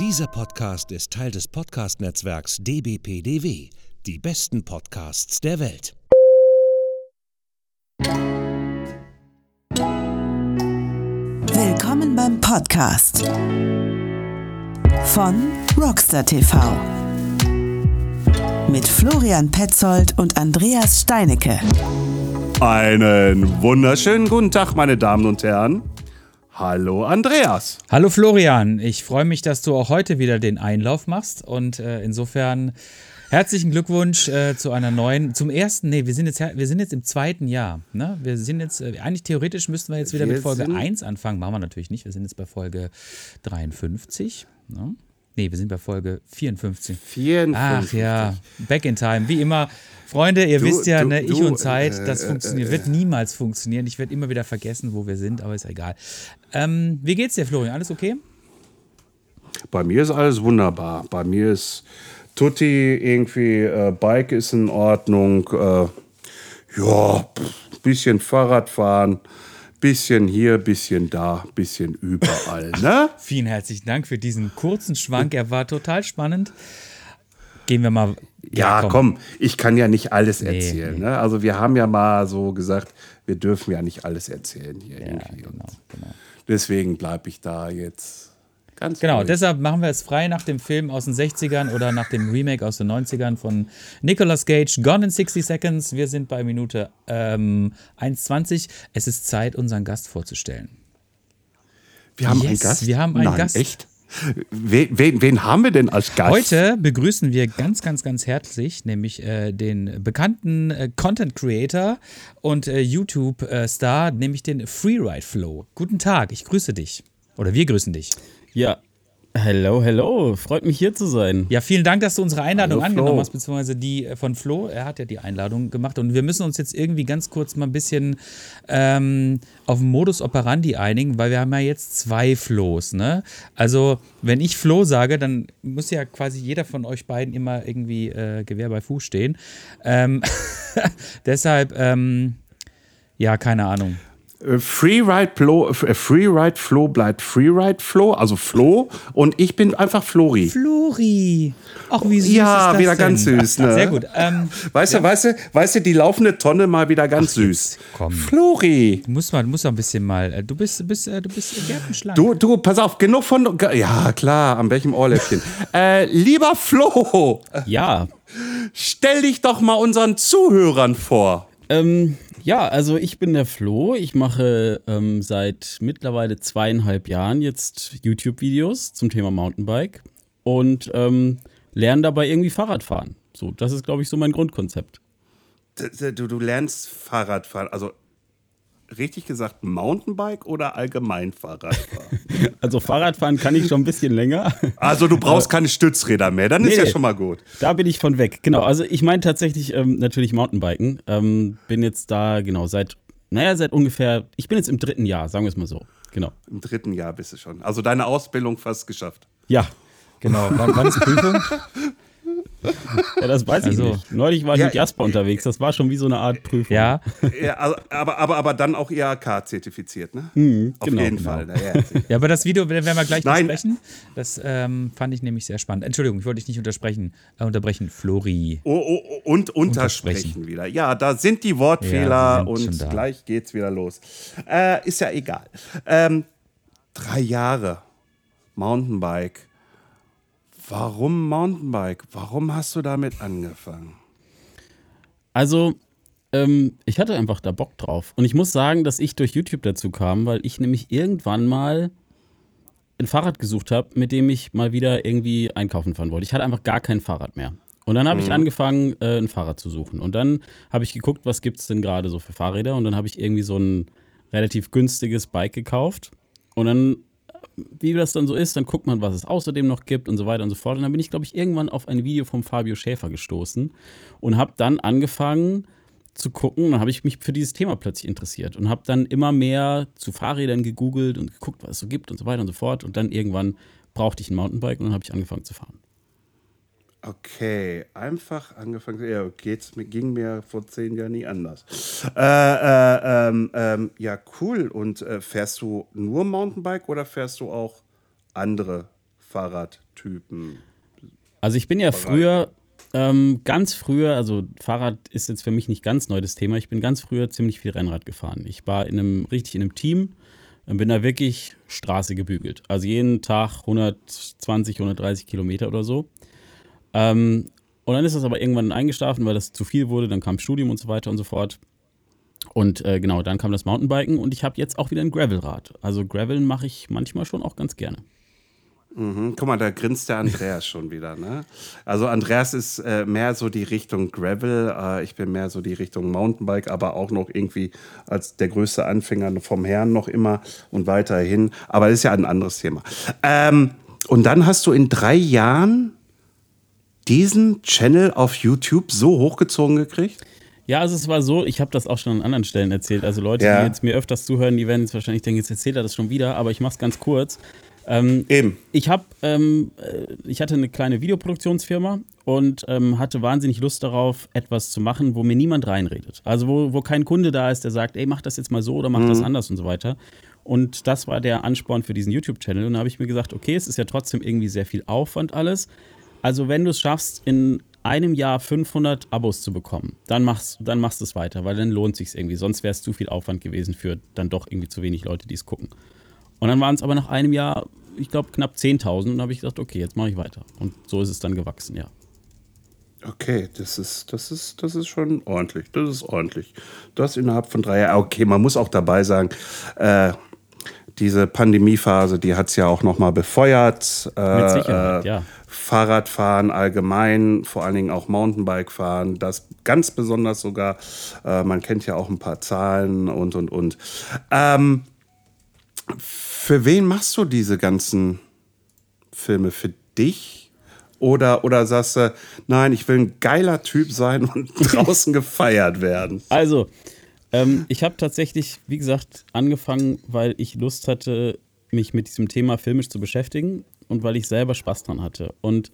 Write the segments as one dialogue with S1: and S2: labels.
S1: Dieser Podcast ist Teil des Podcast-Netzwerks dbpdw. Die besten Podcasts der Welt.
S2: Willkommen beim Podcast von Rockstar TV mit Florian Petzold und Andreas Steinecke.
S3: Einen wunderschönen guten Tag, meine Damen und Herren. Hallo Andreas.
S4: Hallo Florian, ich freue mich, dass du auch heute wieder den Einlauf machst und äh, insofern herzlichen Glückwunsch äh, zu einer neuen, zum ersten, nee, wir sind jetzt, wir sind jetzt im zweiten Jahr, ne? Wir sind jetzt, äh, eigentlich theoretisch müssten wir jetzt wieder
S3: Wir
S4: mit Folge
S3: sind-
S4: 1 anfangen, machen wir natürlich nicht, wir sind jetzt bei Folge 53, ne? Nee, wir sind bei Folge 54.
S3: 54.
S4: Ach ja, back in time, wie immer. Freunde, ihr
S3: Du-
S4: wisst ja,
S3: du-
S4: ne, ich
S3: du,
S4: und Zeit,
S3: äh,
S4: das
S3: äh,
S4: funktioniert, wird niemals funktionieren. Ich werde immer wieder vergessen, wo wir sind, aber ist egal. Ähm, wie geht's dir, Florian? Alles okay?
S3: Bei mir ist alles wunderbar. Bei mir ist Tutti irgendwie, äh, Bike ist in Ordnung. Äh, ja, bisschen Fahrradfahren, bisschen hier, bisschen da, bisschen überall. Ne?
S4: Vielen herzlichen Dank für diesen kurzen Schwank. Er war total spannend. Gehen wir mal.
S3: Ja, komm. ich kann ja nicht alles erzählen.
S4: nee.
S3: Ne? Also wir haben ja mal so gesagt, wir dürfen ja nicht alles erzählen hier
S4: Ja,
S3: irgendwie.
S4: genau, genau.
S3: deswegen bleibe ich da jetzt ganz
S4: Genau,
S3: ruhig.
S4: deshalb machen wir es frei nach dem Film aus den 60ern oder nach dem Remake aus den 90ern von Nicolas Cage, Gone in 60 Seconds. Wir sind bei Minute ähm, 1,20. Es ist Zeit, unseren Gast vorzustellen.
S3: Wir haben einen
S4: Yes,
S3: Gast.
S4: wir haben einen
S3: Nein,
S4: Gast.
S3: Echt? Wen, wen, wen haben wir denn als Gast?
S4: Heute begrüßen wir ganz, ganz, ganz herzlich nämlich äh, den bekannten äh, Content Creator und äh, YouTube-Star, nämlich den Freeride Flow. Guten Tag, ich grüße dich. Oder wir grüßen dich.
S5: Ja, hello, hello. Freut mich hier zu sein.
S4: Ja, vielen Dank, dass du unsere Einladung
S3: Hallo, Flo.
S4: angenommen hast, beziehungsweise die äh, von Flo. Er hat ja die Einladung gemacht und wir müssen uns jetzt irgendwie ganz kurz mal ein bisschen ähm, auf den Modus operandi einigen, weil wir haben ja jetzt zwei Flo's, ne? Also, wenn ich Flo sage, dann muss ja quasi jeder von euch beiden immer irgendwie äh, Gewehr bei Fuß stehen. Ähm, deshalb, ähm, ja, keine Ahnung.
S3: Äh, Freeride Flo, äh, Freeride Flo bleibt Freeride Flo, also Flo. Und ich bin einfach Flori.
S4: Flori! Ach, wie süß
S3: Ja,
S4: ist das
S3: wieder
S4: denn?
S3: ganz süß, ne?
S4: Sehr gut. Ähm,
S3: Weißt du, weißt du, weißt du, die laufende Tonne mal wieder ganz süß.
S4: komm.
S3: Flori.
S4: Du musst mal, du musst ein bisschen mal. äh, Du bist, bist, du bist gärtenschlank.
S3: Du, du, pass auf, genug von. Ja, klar, an welchem Ohrläppchen. äh, lieber Flo,
S5: Ja,
S3: stell dich doch mal unseren Zuhörern vor.
S5: ähm, ja, also ich bin der Flo. Ich mache ähm, seit mittlerweile zweieinhalb Jahren jetzt YouTube-Videos zum Thema Mountainbike und ähm, lerne dabei irgendwie Fahrradfahren. So, das ist, glaube ich, so mein Grundkonzept.
S3: Du, du lernst Fahrradfahren, also richtig gesagt Mountainbike oder allgemein Fahrradfahren?
S5: Also Fahrradfahren kann ich schon ein bisschen länger.
S3: Also du brauchst keine Stützräder mehr, dann ist
S5: Nee,
S3: ja
S5: nee.
S3: schon mal gut.
S5: Da bin ich von weg. Genau, also ich meine tatsächlich ähm, natürlich Mountainbiken. Ähm, bin jetzt da, genau, seit, naja, seit ungefähr, ich bin jetzt im dritten Jahr, sagen wir es mal so. Genau.
S3: Im dritten Jahr bist du schon. Also deine Ausbildung fast geschafft.
S5: Ja,
S4: Genau. Wann, wann ist Prüfung?
S5: Ja, das weiß ich
S4: Also-
S5: nicht. Neulich war ich
S3: Ja,
S5: mit Jasper unterwegs. Das war schon wie so eine Art Prüfung.
S4: Ja.
S3: Ja, aber, aber, aber dann auch IHK-zertifiziert, ne? Auf
S5: genau,
S3: jeden
S5: genau.
S3: Fall. Na, ja.
S4: Ja, aber das Video werden wir gleich
S3: Nein.
S4: besprechen. Das ähm, fand ich nämlich sehr spannend. Entschuldigung, ich wollte dich nicht untersprechen, äh, unterbrechen. Flori.
S3: oh, oh, oh, und untersprechen wieder. Ja, da sind die Wortfehler
S4: sind
S3: und gleich geht's wieder los. Äh, ist ja egal. Ähm, drei Jahre Mountainbike. Warum Mountainbike? Warum hast du damit angefangen?
S5: Also, ähm, ich hatte einfach da Bock drauf. Und ich muss sagen, dass ich durch YouTube dazu kam, weil ich nämlich irgendwann mal ein Fahrrad gesucht habe, mit dem ich mal wieder irgendwie einkaufen fahren wollte. Ich hatte einfach gar kein Fahrrad mehr. Und dann habe ich angefangen, äh, ein Fahrrad zu suchen. Und dann habe ich geguckt, was gibt es denn gerade so für Fahrräder. Und dann habe ich irgendwie so ein relativ günstiges Bike gekauft. Und dann, wie das dann so ist, dann guckt man, was es außerdem noch gibt und so weiter und so fort. Und dann bin ich, glaube ich, irgendwann auf ein Video vom Fabio Schäfer gestoßen und habe dann angefangen zu gucken. Dann habe ich mich für dieses Thema plötzlich interessiert und habe dann immer mehr zu Fahrrädern gegoogelt und geguckt, was es so gibt und so weiter und so fort. Und dann irgendwann brauchte ich ein Mountainbike und dann habe ich angefangen zu fahren.
S3: Okay, einfach angefangen. Ja, geht's, mir- ging mir vor zehn Jahren nie anders. Äh, äh, ähm, ähm, ja, cool. Und äh, fährst du nur Mountainbike oder fährst du auch andere Fahrradtypen?
S5: Also ich bin ja früher, ähm, ganz früher, also Fahrrad ist jetzt für mich nicht ganz neu das Thema, ich bin ganz früher ziemlich viel Rennrad gefahren. Ich war in einem, richtig in einem Team, und bin da wirklich Straße gebügelt. Also jeden Tag 120, 130 Kilometer oder so. Ähm, und dann ist das aber irgendwann eingeschlafen, weil das zu viel wurde. Dann kam Studium und so weiter und so fort. Und äh, genau, dann kam das Mountainbiken und ich habe jetzt auch wieder ein Gravelrad. Also Graveln mache ich manchmal schon auch ganz gerne.
S3: Mhm. Guck mal, da grinst der Andreas schon wieder. Ne? Also Andreas ist äh, mehr so die Richtung Gravel, äh, ich bin mehr so die Richtung Mountainbike, aber auch noch irgendwie als der größte Anfänger vom Herrn noch immer und weiterhin. Aber das ist ja ein anderes Thema. Ähm, und dann hast du in drei Jahren diesen Channel auf YouTube so hochgezogen gekriegt?
S5: Ja, also es war so, ich habe das auch schon an anderen Stellen erzählt. Also Leute, ja. die jetzt mir öfters zuhören, die werden jetzt wahrscheinlich denken, jetzt erzählt er das schon wieder, aber ich mache es ganz kurz. Ähm,
S3: Eben.
S5: Ich habe, ähm, äh, ich hatte eine kleine Videoproduktionsfirma und ähm, hatte wahnsinnig Lust darauf, etwas zu machen, wo mir niemand reinredet. Also wo, wo kein Kunde da ist, der sagt, ey, mach das jetzt mal so oder mach mhm. das anders und so weiter. Und das war der Ansporn für diesen YouTube-Channel. Und da habe ich mir gesagt, okay, es ist ja trotzdem irgendwie sehr viel Aufwand alles. Also wenn du es schaffst, in einem Jahr 500 Abos zu bekommen, dann machst, dann machst du es weiter, weil dann lohnt sich irgendwie. Sonst wäre es zu viel Aufwand gewesen für dann doch irgendwie zu wenig Leute, die es gucken. Und dann waren es aber nach einem Jahr, ich glaube, knapp 10.000 und habe ich gesagt, okay, jetzt mache ich weiter. Und so ist es dann gewachsen, ja.
S3: Okay, das ist, das ist, das ist schon ordentlich. Das ist ordentlich. Du hast innerhalb von drei Jahren, okay, man muss auch dabei sagen, äh, diese Pandemiephase, die hat es ja auch nochmal befeuert.
S5: Äh, Mit Sicherheit, äh, ja.
S3: Fahrradfahren allgemein, vor allen Dingen auch Mountainbike-Fahren, das ganz besonders sogar. Äh, man kennt ja auch ein paar Zahlen und, und, und. Ähm, für wen machst du diese ganzen Filme? Für dich? Oder, oder sagst du, nein, ich will ein geiler Typ sein und draußen gefeiert werden?
S5: Also, ähm, ich habe tatsächlich, wie gesagt, angefangen, weil ich Lust hatte, mich mit diesem Thema filmisch zu beschäftigen und weil ich selber Spaß dran hatte. Und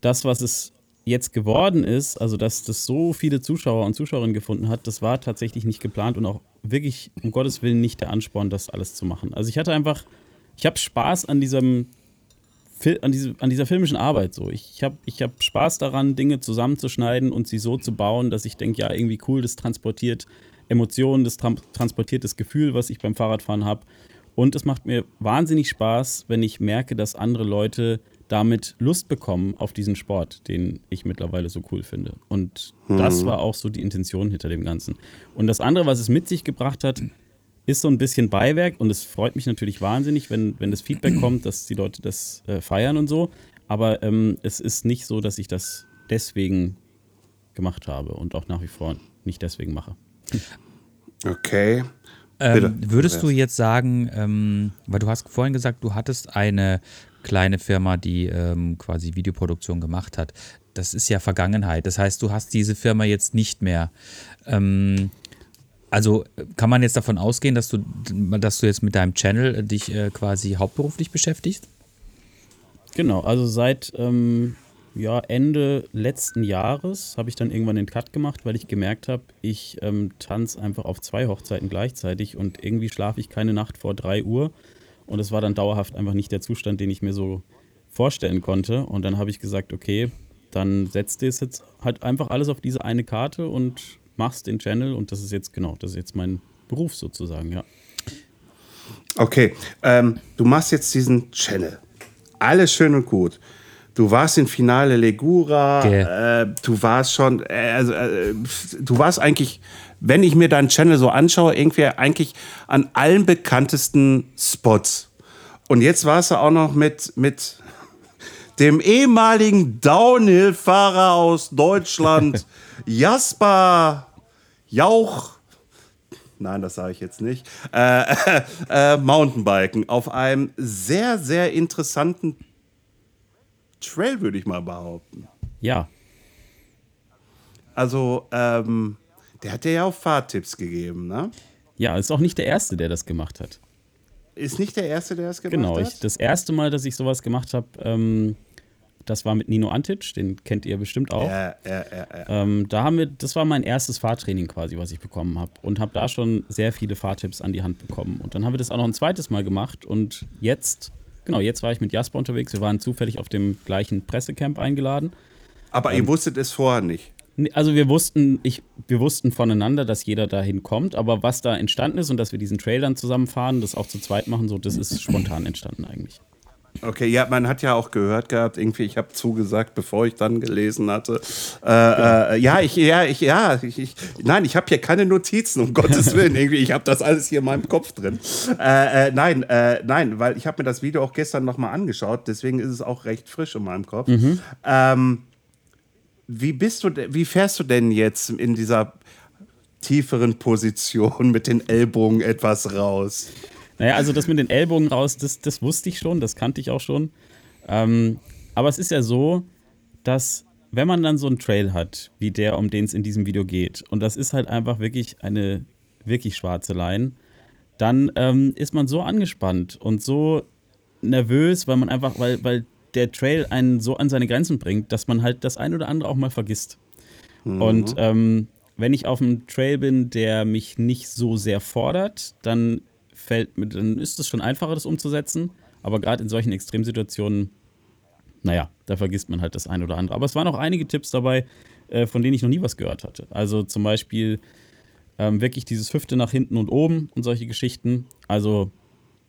S5: das, was es jetzt geworden ist, also dass das so viele Zuschauer und Zuschauerinnen gefunden hat, das war tatsächlich nicht geplant und auch wirklich, um Gottes Willen, nicht der Ansporn, das alles zu machen. Also ich hatte einfach, ich habe Spaß an diesem, an, diese, an dieser filmischen Arbeit so. Ich habe ich hab Spaß daran, Dinge zusammenzuschneiden und sie so zu bauen, dass ich denke, ja, irgendwie cool, das transportiert Emotionen, das transportiert das Gefühl, was ich beim Fahrradfahren habe. Und es macht mir wahnsinnig Spaß, wenn ich merke, dass andere Leute damit Lust bekommen auf diesen Sport, den ich mittlerweile so cool finde. Und hm. das war auch so die Intention hinter dem Ganzen. Und das andere, was es mit sich gebracht hat, ist so ein bisschen Beiwerk und es freut mich natürlich wahnsinnig, wenn, wenn das Feedback kommt, dass die Leute das äh, feiern und so. Aber ähm, es ist nicht so, dass ich das deswegen gemacht habe und auch nach wie vor nicht deswegen mache.
S3: Okay.
S4: Ähm, würdest du jetzt sagen, ähm, weil du hast vorhin gesagt, du hattest eine kleine Firma, die ähm, quasi Videoproduktion gemacht hat. Das ist ja Vergangenheit. Das heißt, du hast diese Firma jetzt nicht mehr. Ähm, also kann man jetzt davon ausgehen, dass du, dass du jetzt mit deinem Channel dich äh, quasi hauptberuflich beschäftigst?
S5: Genau, also seit ähm, ja, Ende letzten Jahres habe ich dann irgendwann den Cut gemacht, weil ich gemerkt habe, ich ähm, tanze einfach auf zwei Hochzeiten gleichzeitig und irgendwie schlafe ich keine Nacht vor drei Uhr. Und es war dann dauerhaft einfach nicht der Zustand, den ich mir so vorstellen konnte. Und dann habe ich gesagt, okay, dann setzt du es jetzt halt einfach alles auf diese eine Karte und machst den Channel. Und das ist jetzt, genau, das ist jetzt mein Beruf sozusagen, ja.
S3: Okay, ähm, du machst jetzt diesen Channel. Alles schön und gut. Du warst in Finale Legura, okay. äh, du warst schon, äh, also, äh, du warst eigentlich wenn ich mir deinen Channel so anschaue, irgendwie eigentlich an allen bekanntesten Spots. Und jetzt warst du auch noch mit, mit dem ehemaligen Downhill-Fahrer aus Deutschland, Jasper Jauch. Nein, das sage ich jetzt nicht. Äh, äh, äh, Mountainbiken auf einem sehr, sehr interessanten Trail, würde ich mal behaupten.
S5: Ja.
S3: Also, ähm, der hat dir ja auch Fahrtipps gegeben, ne?
S5: Ja, ist auch nicht der Erste, der das gemacht hat.
S3: Ist nicht der Erste, der das gemacht
S5: genau,
S3: hat?
S5: Genau, das erste Mal, dass ich sowas gemacht habe, ähm, das war mit Nino Antic, den kennt ihr bestimmt auch.
S3: Ja, ja, ja, ja.
S5: Ähm, da haben wir, das war mein erstes Fahrtraining quasi, was ich bekommen habe. Und habe da schon sehr viele Fahrtipps an die Hand bekommen. Und dann haben wir das auch noch ein zweites Mal gemacht. Und jetzt genau, jetzt war ich mit Jasper unterwegs. Wir waren zufällig auf dem gleichen Pressecamp eingeladen.
S3: Aber ihr wusstet es vorher nicht.
S5: Also wir wussten, ich, wir wussten voneinander, dass jeder dahin kommt, aber was da entstanden ist und dass wir diesen Trail dann zusammenfahren, das auch zu zweit machen, so, das ist spontan entstanden eigentlich.
S3: Okay, ja, man hat ja auch gehört gehabt, irgendwie, ich habe zugesagt, bevor ich dann gelesen hatte. Äh, äh, ja, ich, ja, ich, ja, ich, ich nein, ich habe hier keine Notizen, um Gottes Willen. Irgendwie, ich habe das alles hier in meinem Kopf drin. Äh, äh, nein, äh, nein, weil ich habe mir das Video auch gestern nochmal angeschaut, deswegen ist es auch recht frisch in meinem Kopf. Ähm, wie bist du, wie fährst du denn jetzt in dieser tieferen Position mit den Ellbogen etwas raus?
S5: Naja, also das mit den Ellbogen raus, das, das wusste ich schon, das kannte ich auch schon. Ähm, aber es ist ja so, dass wenn man dann so einen Trail hat, wie der, um den es in diesem Video geht, und das ist halt einfach wirklich eine wirklich schwarze Line, dann ähm, ist man so angespannt und so nervös, weil man einfach, weil, weil der Trail einen so an seine Grenzen bringt, dass man halt das ein oder andere auch mal vergisst. Und ähm, wenn ich auf einem Trail bin, der mich nicht so sehr fordert, dann fällt dann ist es schon einfacher, das umzusetzen. Aber gerade in solchen Extremsituationen, naja, da vergisst man halt das ein oder andere. Aber es waren auch einige Tipps dabei, äh, von denen ich noch nie was gehört hatte. Also zum Beispiel ähm, wirklich dieses Hüfte nach hinten und oben und solche Geschichten. Also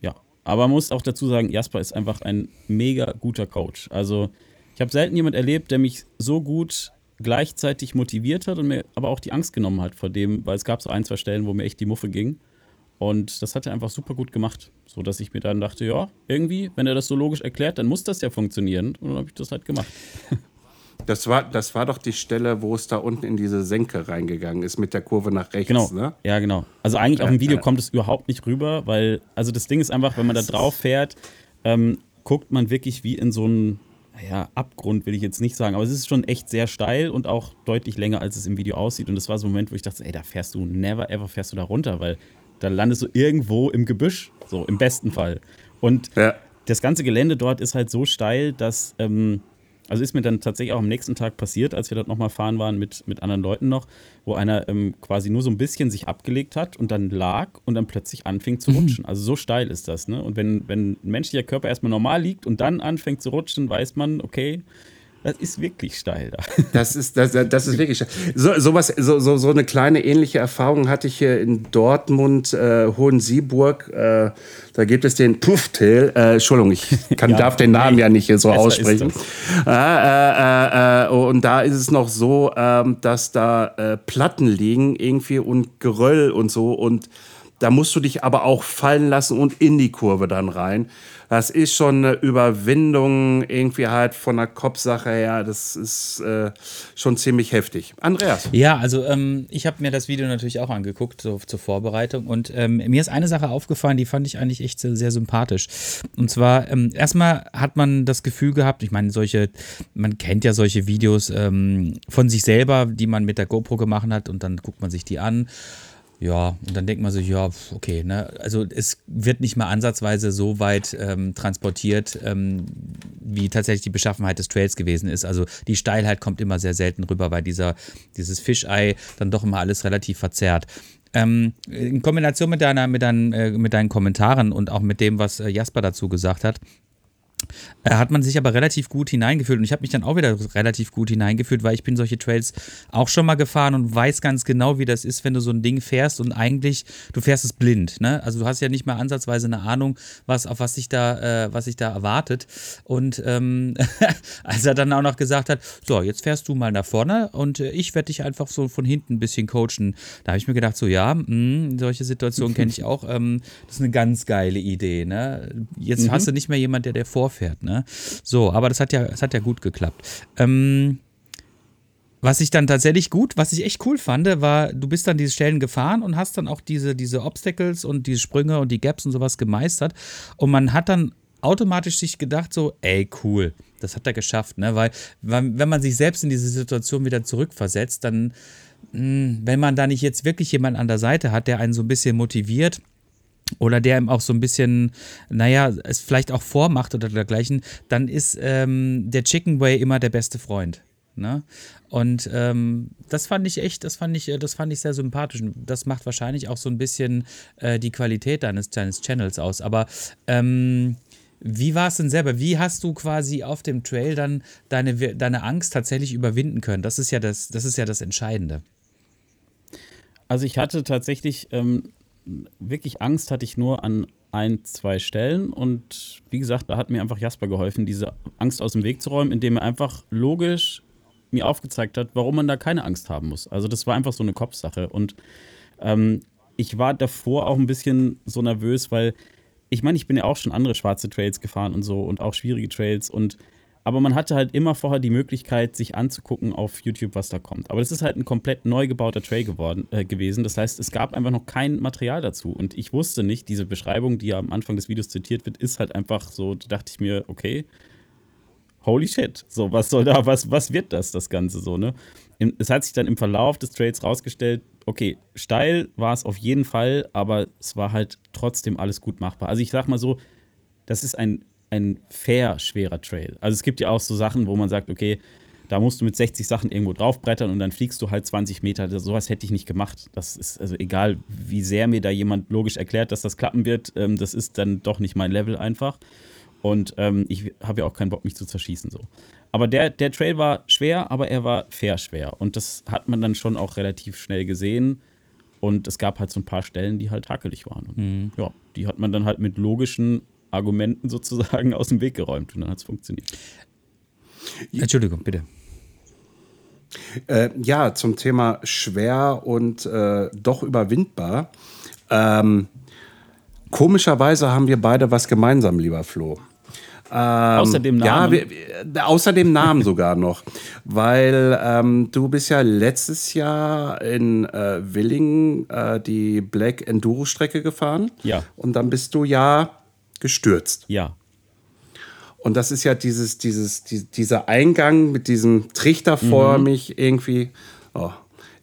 S5: ja, aber man muss auch dazu sagen, Jasper ist einfach ein mega guter Coach. Also ich habe selten jemand erlebt, der mich so gut gleichzeitig motiviert hat und mir aber auch die Angst genommen hat vor dem, weil es gab so ein, zwei Stellen, wo mir echt die Muffe ging. Und das hat er einfach super gut gemacht, so dass ich mir dann dachte, ja, irgendwie, wenn er das so logisch erklärt, dann muss das ja funktionieren. Und dann habe ich das halt gemacht.
S3: Das war, das war doch die Stelle, wo es da unten in diese Senke reingegangen ist mit der Kurve nach rechts,
S5: Genau.
S3: ne?
S5: Ja, genau. Also eigentlich auf dem Video kommt es überhaupt nicht rüber, weil, also das Ding ist einfach, wenn man da drauf fährt, ähm, guckt man wirklich wie in so einen, naja, Abgrund will ich jetzt nicht sagen, aber es ist schon echt sehr steil und auch deutlich länger, als es im Video aussieht. Und das war so ein Moment, wo ich dachte, ey, da fährst du, never ever fährst du da runter, weil da landest du irgendwo im Gebüsch, so im besten Fall. Und
S3: Ja.
S5: das ganze Gelände dort ist halt so steil, dass, ähm, also ist mir dann tatsächlich auch am nächsten Tag passiert, als wir dort nochmal fahren waren mit, mit anderen Leuten noch, wo einer ähm, quasi nur so ein bisschen sich abgelegt hat und dann lag und dann plötzlich anfing zu rutschen. Also so steil ist das, ne? Und wenn, wenn ein menschlicher Körper erstmal normal liegt und dann anfängt zu rutschen, weiß man, okay, das ist wirklich steil da.
S3: Das ist, das, das ist wirklich. So, sowas, so, so, so eine kleine ähnliche Erfahrung hatte ich hier in Dortmund, äh, Hohensieburg. Äh, da gibt es den Pufftail. Äh, Entschuldigung, ich kann,
S5: Ja,
S3: darf den Namen
S5: nee,
S3: ja nicht so aussprechen.
S5: ist
S3: Äh, äh, äh, und da ist es noch so, ähm, dass da äh, Platten liegen irgendwie und Geröll und so. Und da musst du dich aber auch fallen lassen und in die Kurve dann rein. Das ist schon eine Überwindung irgendwie halt von der Kopfsache her. Das ist äh, schon ziemlich heftig. Andreas.
S4: Ja, also ähm, ich habe mir das Video natürlich auch angeguckt so, zur Vorbereitung und ähm, mir ist eine Sache aufgefallen, die fand ich eigentlich echt sehr, sehr sympathisch. Und zwar ähm, erstmal hat man das Gefühl gehabt, ich meine solche, man kennt ja solche Videos ähm, von sich selber, die man mit der GoPro gemacht hat und dann guckt man sich die an. Ja, und dann denkt man sich, ja, okay, ne? Also es wird nicht mal ansatzweise so weit ähm, transportiert, ähm, wie tatsächlich die Beschaffenheit des Trails gewesen ist. Also die Steilheit kommt immer sehr selten rüber, weil dieser, dieses Fischei dann doch immer alles relativ verzerrt. Ähm, in Kombination mit, deiner, mit, deinen, äh, mit deinen Kommentaren und auch mit dem, was äh, Jasper dazu gesagt hat, hat man sich aber relativ gut hineingefühlt. Und ich habe mich dann auch wieder relativ gut hineingefühlt, weil ich bin solche Trails auch schon mal gefahren und weiß ganz genau, wie das ist, wenn du so ein Ding fährst und eigentlich du fährst es blind, ne? Also du hast ja nicht mal ansatzweise eine Ahnung, was auf was sich da äh, was sich da erwartet. Und ähm, als er dann auch noch gesagt hat, so jetzt fährst du mal nach vorne und äh, ich werde dich einfach so von hinten ein bisschen coachen, da habe ich mir gedacht so ja, mh, solche Situationen kenne ich auch, ähm, das ist eine ganz geile Idee, ne? Jetzt hast du nicht mehr jemand, der dir vorfährt, ne? So, aber das hat ja, das hat ja gut geklappt. Ähm, was ich dann tatsächlich gut, was ich echt cool fand, war, du bist dann diese Stellen gefahren und hast dann auch diese, diese Obstacles und diese Sprünge und die Gaps und sowas gemeistert. Und man hat dann automatisch sich gedacht, so, ey, cool, das hat er geschafft, ne? Weil, wenn man sich selbst in diese Situation wieder zurückversetzt, dann, mh, wenn man da nicht jetzt wirklich jemanden an der Seite hat, der einen so ein bisschen motiviert, oder der ihm auch so ein bisschen, naja, es vielleicht auch vormacht oder dergleichen, dann ist ähm, der Chicken Way immer der beste Freund. Ne? Und ähm, das fand ich echt, das fand ich, äh, das fand ich sehr sympathisch. Das macht wahrscheinlich auch so ein bisschen äh, die Qualität deines, deines Channels aus. Aber ähm, Wie war es denn selber? Wie hast du quasi auf dem Trail dann deine, deine Angst tatsächlich überwinden können? Das ist ja das, das, ist ja das Entscheidende.
S5: Also ich hatte tatsächlich ähm, wirklich Angst hatte ich nur an ein, zwei Stellen und wie gesagt, da hat mir einfach Jasper geholfen, diese Angst aus dem Weg zu räumen, indem er einfach logisch mir aufgezeigt hat, warum man da keine Angst haben muss. Also das war einfach so eine Kopfsache und ähm, ich war davor auch ein bisschen so nervös, weil ich meine, ich bin ja auch schon andere schwarze Trails gefahren und so und auch schwierige Trails und aber man hatte halt immer vorher die Möglichkeit, sich anzugucken auf YouTube, was da kommt. Aber das ist halt ein komplett neu gebauter Trail geworden, äh, gewesen. Das heißt, es gab einfach noch kein Material dazu. Und ich wusste nicht, diese Beschreibung, die ja am Anfang des Videos zitiert wird, ist halt einfach so, da dachte ich mir, okay, holy shit. So, was soll da, was, was wird das, das Ganze so, ne? Es hat sich dann im Verlauf des Trails rausgestellt, okay, steil war es auf jeden Fall, aber es war halt trotzdem alles gut machbar. Also ich sag mal so, das ist ein ein fair schwerer Trail. Also es gibt ja auch so Sachen, wo man sagt, okay, da musst du mit 60 Sachen irgendwo draufbrettern und dann fliegst du halt 20 Meter. Sowas hätte ich nicht gemacht. Das ist also egal, wie sehr mir da jemand logisch erklärt, dass das klappen wird, ähm, das ist dann doch nicht mein Level einfach. Und ähm, ich habe ja auch keinen Bock, mich zu zerschießen so. Aber der, der Trail war schwer, aber er war fair schwer. Und das hat man dann schon auch relativ schnell gesehen. Und es gab halt so ein paar Stellen, die halt hakelig waren. Und, mhm. Ja, die hat man dann halt mit logischen Argumenten sozusagen aus dem Weg geräumt und dann hat es funktioniert.
S4: Entschuldigung, bitte.
S3: Äh, ja, zum Thema schwer und äh, doch überwindbar. Ähm, komischerweise haben wir beide was gemeinsam, lieber Flo.
S5: Ähm, außer dem Namen.
S3: Ja, wir, außer dem Namen sogar noch. Weil ähm, du bist ja letztes Jahr in äh, Willingen äh, die Black Enduro-Strecke gefahren.
S5: Ja.
S3: Und dann bist du ja gestürzt.
S5: Ja.
S3: Und das ist ja dieses, dieses, die, dieser Eingang mit diesem Trichter vor mhm. mich irgendwie. Oh.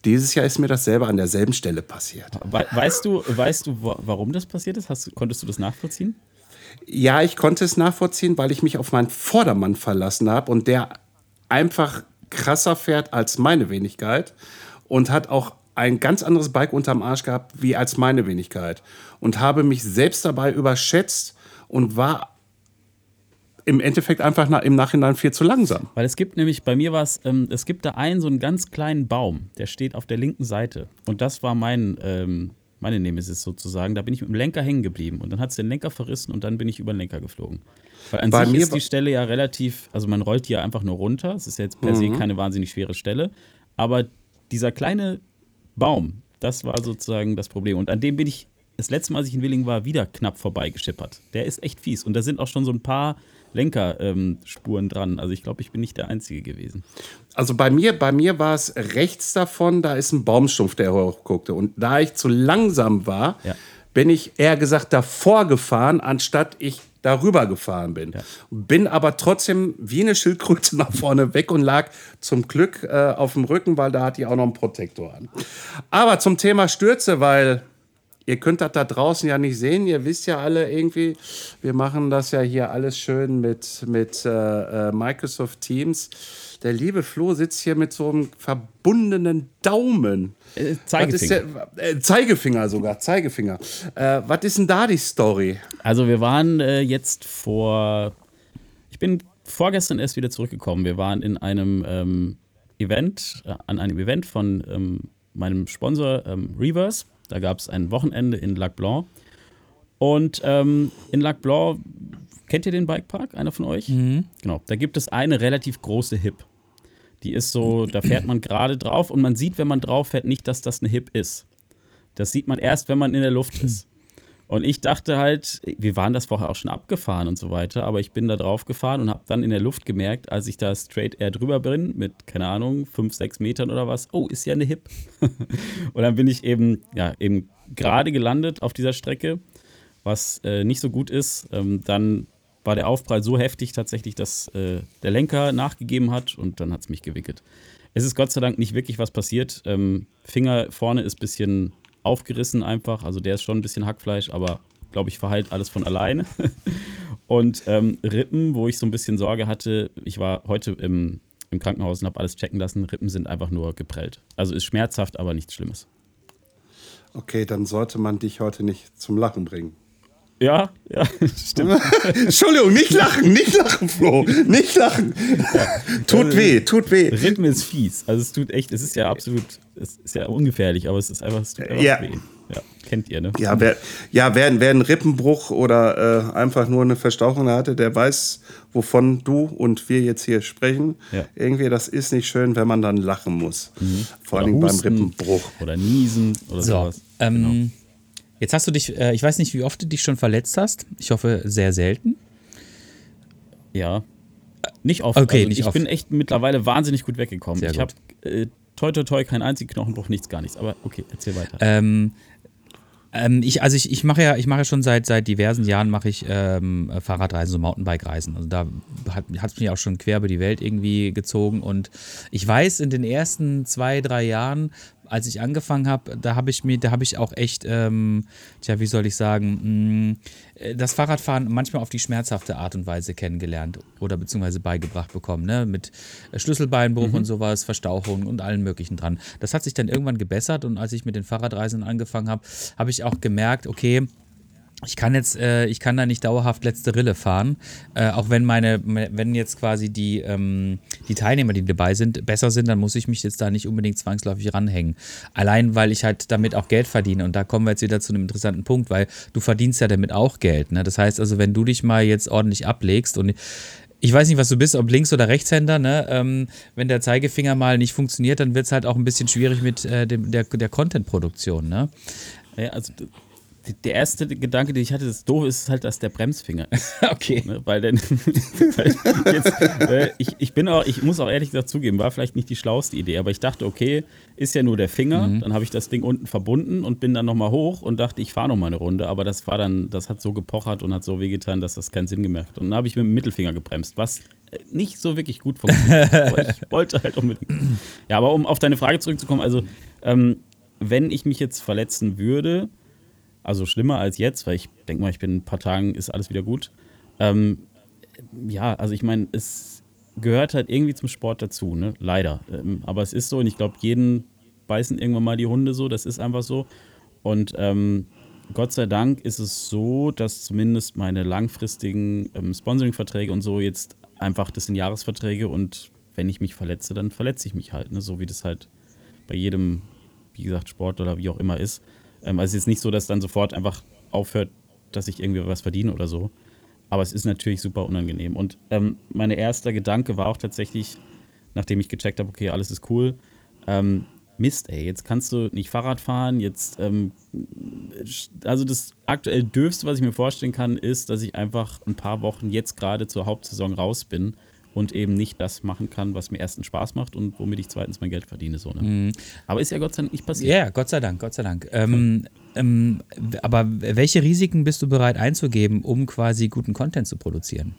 S3: Dieses Jahr ist mir dasselbe an derselben Stelle passiert.
S5: weißt du, weißt du, warum das passiert ist? Hast, konntest du das nachvollziehen?
S3: Ja, ich konnte es nachvollziehen, weil ich mich auf meinen Vordermann verlassen habe und der einfach krasser fährt als meine Wenigkeit und hat auch ein ganz anderes Bike unterm Arsch gehabt wie als meine Wenigkeit und habe mich selbst dabei überschätzt und war im Endeffekt einfach nach, im Nachhinein viel zu langsam.
S5: Weil es gibt nämlich, bei mir war es, ähm, es gibt da einen so einen ganz kleinen Baum, der steht auf der linken Seite. Und das war mein, ähm, meine Nemesis sozusagen. Da bin ich mit dem Lenker hängen geblieben und dann hat es den Lenker verrissen und dann bin ich über den Lenker geflogen. Weil an bei sich ist die Stelle ja relativ, also man rollt die ja einfach nur runter. Es ist jetzt per mhm. se keine wahnsinnig schwere Stelle. Aber dieser kleine Baum, das war sozusagen das Problem. Und an dem bin ich das letzte Mal, als ich in Willingen war, wieder knapp vorbeigeschippert. Der ist echt fies. Und da sind auch schon so ein paar Lenkerspuren ähm, dran. Also ich glaube, ich bin nicht der Einzige gewesen.
S3: Also bei mir, bei mir war es rechts davon, da ist ein Baumstumpf, der hochguckte. Und da ich zu langsam war, ja. bin ich eher gesagt davor gefahren, anstatt ich darüber gefahren bin. Ja. Bin aber trotzdem wie eine Schildkröte nach vorne weg und lag zum Glück äh, auf dem Rücken, weil da hat die auch noch einen Protektor an. Aber zum Thema Stürze, weil ihr könnt das da draußen ja nicht sehen. Ihr wisst ja alle irgendwie, wir machen das ja hier alles schön mit, mit äh, äh, Microsoft Teams. Der liebe Flo sitzt hier mit so einem verbundenen Daumen.
S5: Äh, Zeigefinger.
S3: Der, äh, Zeigefinger sogar, Zeigefinger. Äh, was ist denn da die Story?
S5: Also wir waren äh, jetzt vor, ich bin vorgestern erst wieder zurückgekommen. Wir waren in einem ähm, Event, an einem Event von ähm, meinem Sponsor ähm, Reverse da gab es ein Wochenende in Lac Blanc. Und ähm, in Lac Blanc, kennt ihr den Bikepark, einer von euch? Mhm. Genau, da gibt es eine relativ große Hip. Die ist so, da fährt man gerade drauf und man sieht, wenn man drauf fährt, nicht, dass das eine Hip ist. Das sieht man erst, wenn man in der Luft ist. Und ich dachte halt, wir waren das vorher auch schon abgefahren und so weiter, aber ich bin da drauf gefahren und habe dann in der Luft gemerkt, als ich da straight air drüber bin, mit, keine Ahnung, fünf, sechs Metern oder was, oh, ist ja eine Hip. und dann bin ich eben, ja, eben gerade gelandet auf dieser Strecke, was äh, nicht so gut ist. Ähm, dann war der Aufprall so heftig tatsächlich, dass äh, der Lenker nachgegeben hat und dann hat es mich gewickelt. Es ist Gott sei Dank nicht wirklich was passiert. Ähm, Finger vorne ist ein bisschen aufgerissen einfach. Also der ist schon ein bisschen Hackfleisch, aber glaube ich, verheilt alles von alleine. und ähm, Rippen, wo ich so ein bisschen Sorge hatte, ich war heute im, im Krankenhaus und habe alles checken lassen. Rippen sind einfach nur geprellt. Also ist schmerzhaft, aber nichts Schlimmes.
S3: Okay, dann sollte man dich heute nicht zum Lachen bringen.
S5: Ja, ja, stimmt.
S3: Entschuldigung, nicht lachen, nicht lachen, Flo. Nicht lachen. Tut weh, tut weh.
S5: Rhythm ist fies. Also es tut echt, es ist ja absolut, es ist ja ungefährlich, aber es ist einfach, es tut einfach
S3: Ja.
S5: weh. Ja, kennt ihr, ne?
S3: Ja, wer, ja wer, wer einen Rippenbruch oder äh, einfach nur eine Verstauchung hatte, der weiß, wovon du und wir jetzt hier sprechen.
S5: Ja.
S3: Irgendwie, das ist nicht schön, wenn man dann lachen muss. Vor
S5: Oder
S3: allem beim Rippenbruch.
S5: Oder niesen oder
S4: So,
S5: sowas.
S4: ähm,
S5: Genau.
S4: Jetzt hast du dich, äh, ich weiß nicht, wie oft du dich schon verletzt hast. Ich hoffe, sehr selten.
S5: Ja. Nicht oft.
S4: Okay,
S5: also
S4: nicht
S5: ich
S4: oft.
S5: bin echt mittlerweile wahnsinnig gut weggekommen.
S4: Sehr
S5: ich habe äh, toi toi toi keinen einzigen Knochenbruch, nichts, gar nichts. Aber okay, erzähl weiter.
S4: Ähm, ähm, ich, also ich, ich mache ja, ich mache ja schon seit, seit diversen Jahren mache ich ähm, Fahrradreisen, so Mountainbike-Reisen. Also da hat es mich auch schon quer über die Welt irgendwie gezogen. Und ich weiß, in den ersten zwei, drei Jahren, als ich angefangen habe, da habe ich mir, da habe ich auch echt, ähm, tja, wie soll ich sagen, mh, äh, das Fahrradfahren manchmal auf die schmerzhafte Art und Weise kennengelernt oder beziehungsweise beigebracht bekommen, ne? Mit Schlüsselbeinbruch und sowas, Verstauchung und allen möglichen dran. Das hat sich dann irgendwann gebessert und als ich mit den Fahrradreisen angefangen habe, habe ich auch gemerkt, okay, ich kann jetzt, äh, ich kann da nicht dauerhaft letzte Rille fahren, äh, auch wenn meine, wenn jetzt quasi die, ähm, die Teilnehmer, die dabei sind, besser sind, dann muss ich mich jetzt da nicht unbedingt zwangsläufig ranhängen. Allein, weil ich halt damit auch Geld verdiene und da kommen wir jetzt wieder zu einem interessanten Punkt, weil du verdienst ja damit auch Geld. Ne? Das heißt also, wenn du dich mal jetzt ordentlich ablegst und ich weiß nicht, was du bist, ob Links- oder Rechtshänder, ne? Ähm, wenn der Zeigefinger mal nicht funktioniert, dann wird es halt auch ein bisschen schwierig mit äh, dem, der, der Content-Produktion, ne?
S5: ja, also der erste Gedanke, den ich hatte, das doof ist halt, dass der Bremsfinger ist.
S4: Okay.
S5: Ne? Weil denn, weil jetzt, äh, ich, ich bin auch, ich muss auch ehrlich gesagt zugeben, war vielleicht nicht die schlauste Idee, aber ich dachte, okay, ist ja nur der Finger,
S4: Mhm.
S5: dann habe ich das Ding unten verbunden und bin dann nochmal hoch und dachte, ich fahre nochmal eine Runde, aber das war dann, das hat so gepochert und hat so wehgetan, dass das keinen Sinn gemacht hat. Und dann habe ich mit dem Mittelfinger gebremst, was äh, nicht so wirklich gut funktioniert, aber ich wollte halt unbedingt. Ja, aber um auf deine Frage zurückzukommen, also ähm, wenn ich mich jetzt verletzen würde, also schlimmer als jetzt, weil ich denke mal, ich bin in ein paar Tagen, ist alles wieder gut. Ähm, ja, also ich meine, es gehört halt irgendwie zum Sport dazu, ne? Leider. Ähm, aber es ist so und ich glaube, jeden beißen irgendwann mal die Hunde so, das ist einfach so. Und ähm, Gott sei Dank ist es so, dass zumindest meine langfristigen ähm, Sponsoring-Verträge und so jetzt einfach, das sind Jahresverträge und wenn ich mich verletze, dann verletze ich mich halt, ne? So wie das halt bei jedem, wie gesagt, Sport oder wie auch immer ist. Ähm, also es ist nicht so, dass dann sofort einfach aufhört, dass ich irgendwie was verdiene oder so. Aber es ist natürlich super unangenehm. Und ähm, mein erster Gedanke war auch tatsächlich, nachdem ich gecheckt habe, okay, alles ist cool, ähm, Mist, ey, jetzt kannst du nicht Fahrrad fahren, jetzt, ähm, also das aktuell dürfste, was ich mir vorstellen kann, ist, dass ich einfach ein paar Wochen jetzt gerade zur Hauptsaison raus bin und eben nicht das machen kann, was mir erstens Spaß macht und womit ich zweitens mein Geld verdiene. So, ne? Aber ist ja Gott sei Dank nicht passiert.
S4: Ja, Gott sei Dank, Gott sei Dank. Ähm, ähm, aber welche Risiken bist du bereit einzugeben, um quasi guten Content zu produzieren?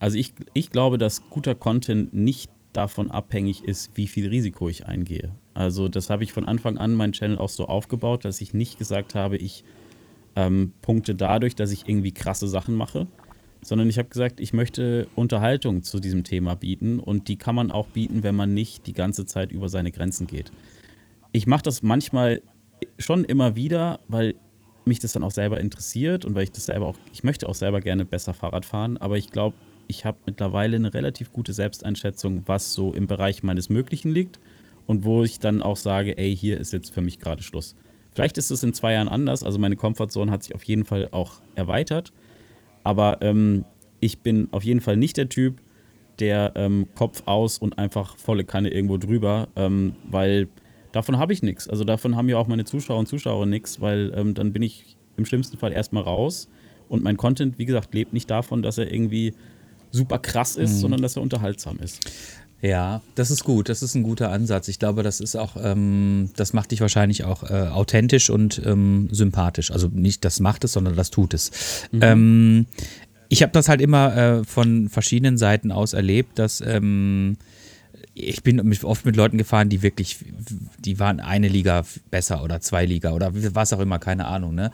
S5: Also ich, ich glaube, dass guter Content nicht davon abhängig ist, wie viel Risiko ich eingehe. Also das habe ich von Anfang an meinen Channel auch so aufgebaut, dass ich nicht gesagt habe, ich ähm, punkte dadurch, dass ich irgendwie krasse Sachen mache, sondern ich habe gesagt, ich möchte Unterhaltung zu diesem Thema bieten und die kann man auch bieten, wenn man nicht die ganze Zeit über seine Grenzen geht. Ich mache das manchmal schon immer wieder, weil mich das dann auch selber interessiert und weil ich das selber auch, ich möchte auch selber gerne besser Fahrrad fahren, aber ich glaube, ich habe mittlerweile eine relativ gute Selbsteinschätzung, was so im Bereich meines Möglichen liegt und wo ich dann auch sage, ey, hier ist jetzt für mich gerade Schluss. Vielleicht ist es in zwei Jahren anders, also meine Comfortzone hat sich auf jeden Fall auch erweitert, aber ähm, ich bin auf jeden Fall nicht der Typ, der ähm, Kopf aus und einfach volle Kanne irgendwo drüber, ähm, weil davon habe ich nichts. Also davon haben ja auch meine Zuschauer und Zuschauer nichts, weil ähm, dann bin ich im schlimmsten Fall erstmal raus und mein Content, wie gesagt, lebt nicht davon, dass er irgendwie super krass ist, sondern dass er unterhaltsam ist.
S4: Ja, das ist gut. Das ist ein guter Ansatz. Ich glaube, das ist auch, ähm, das macht dich wahrscheinlich auch äh, authentisch und ähm, sympathisch. Also nicht das macht es, sondern das tut es. Ähm, ich habe das halt immer äh, von verschiedenen Seiten aus erlebt, dass ähm, ich bin oft mit Leuten gefahren, die wirklich, die waren eine Liga besser oder zwei Liga oder was auch immer, keine Ahnung. Ne?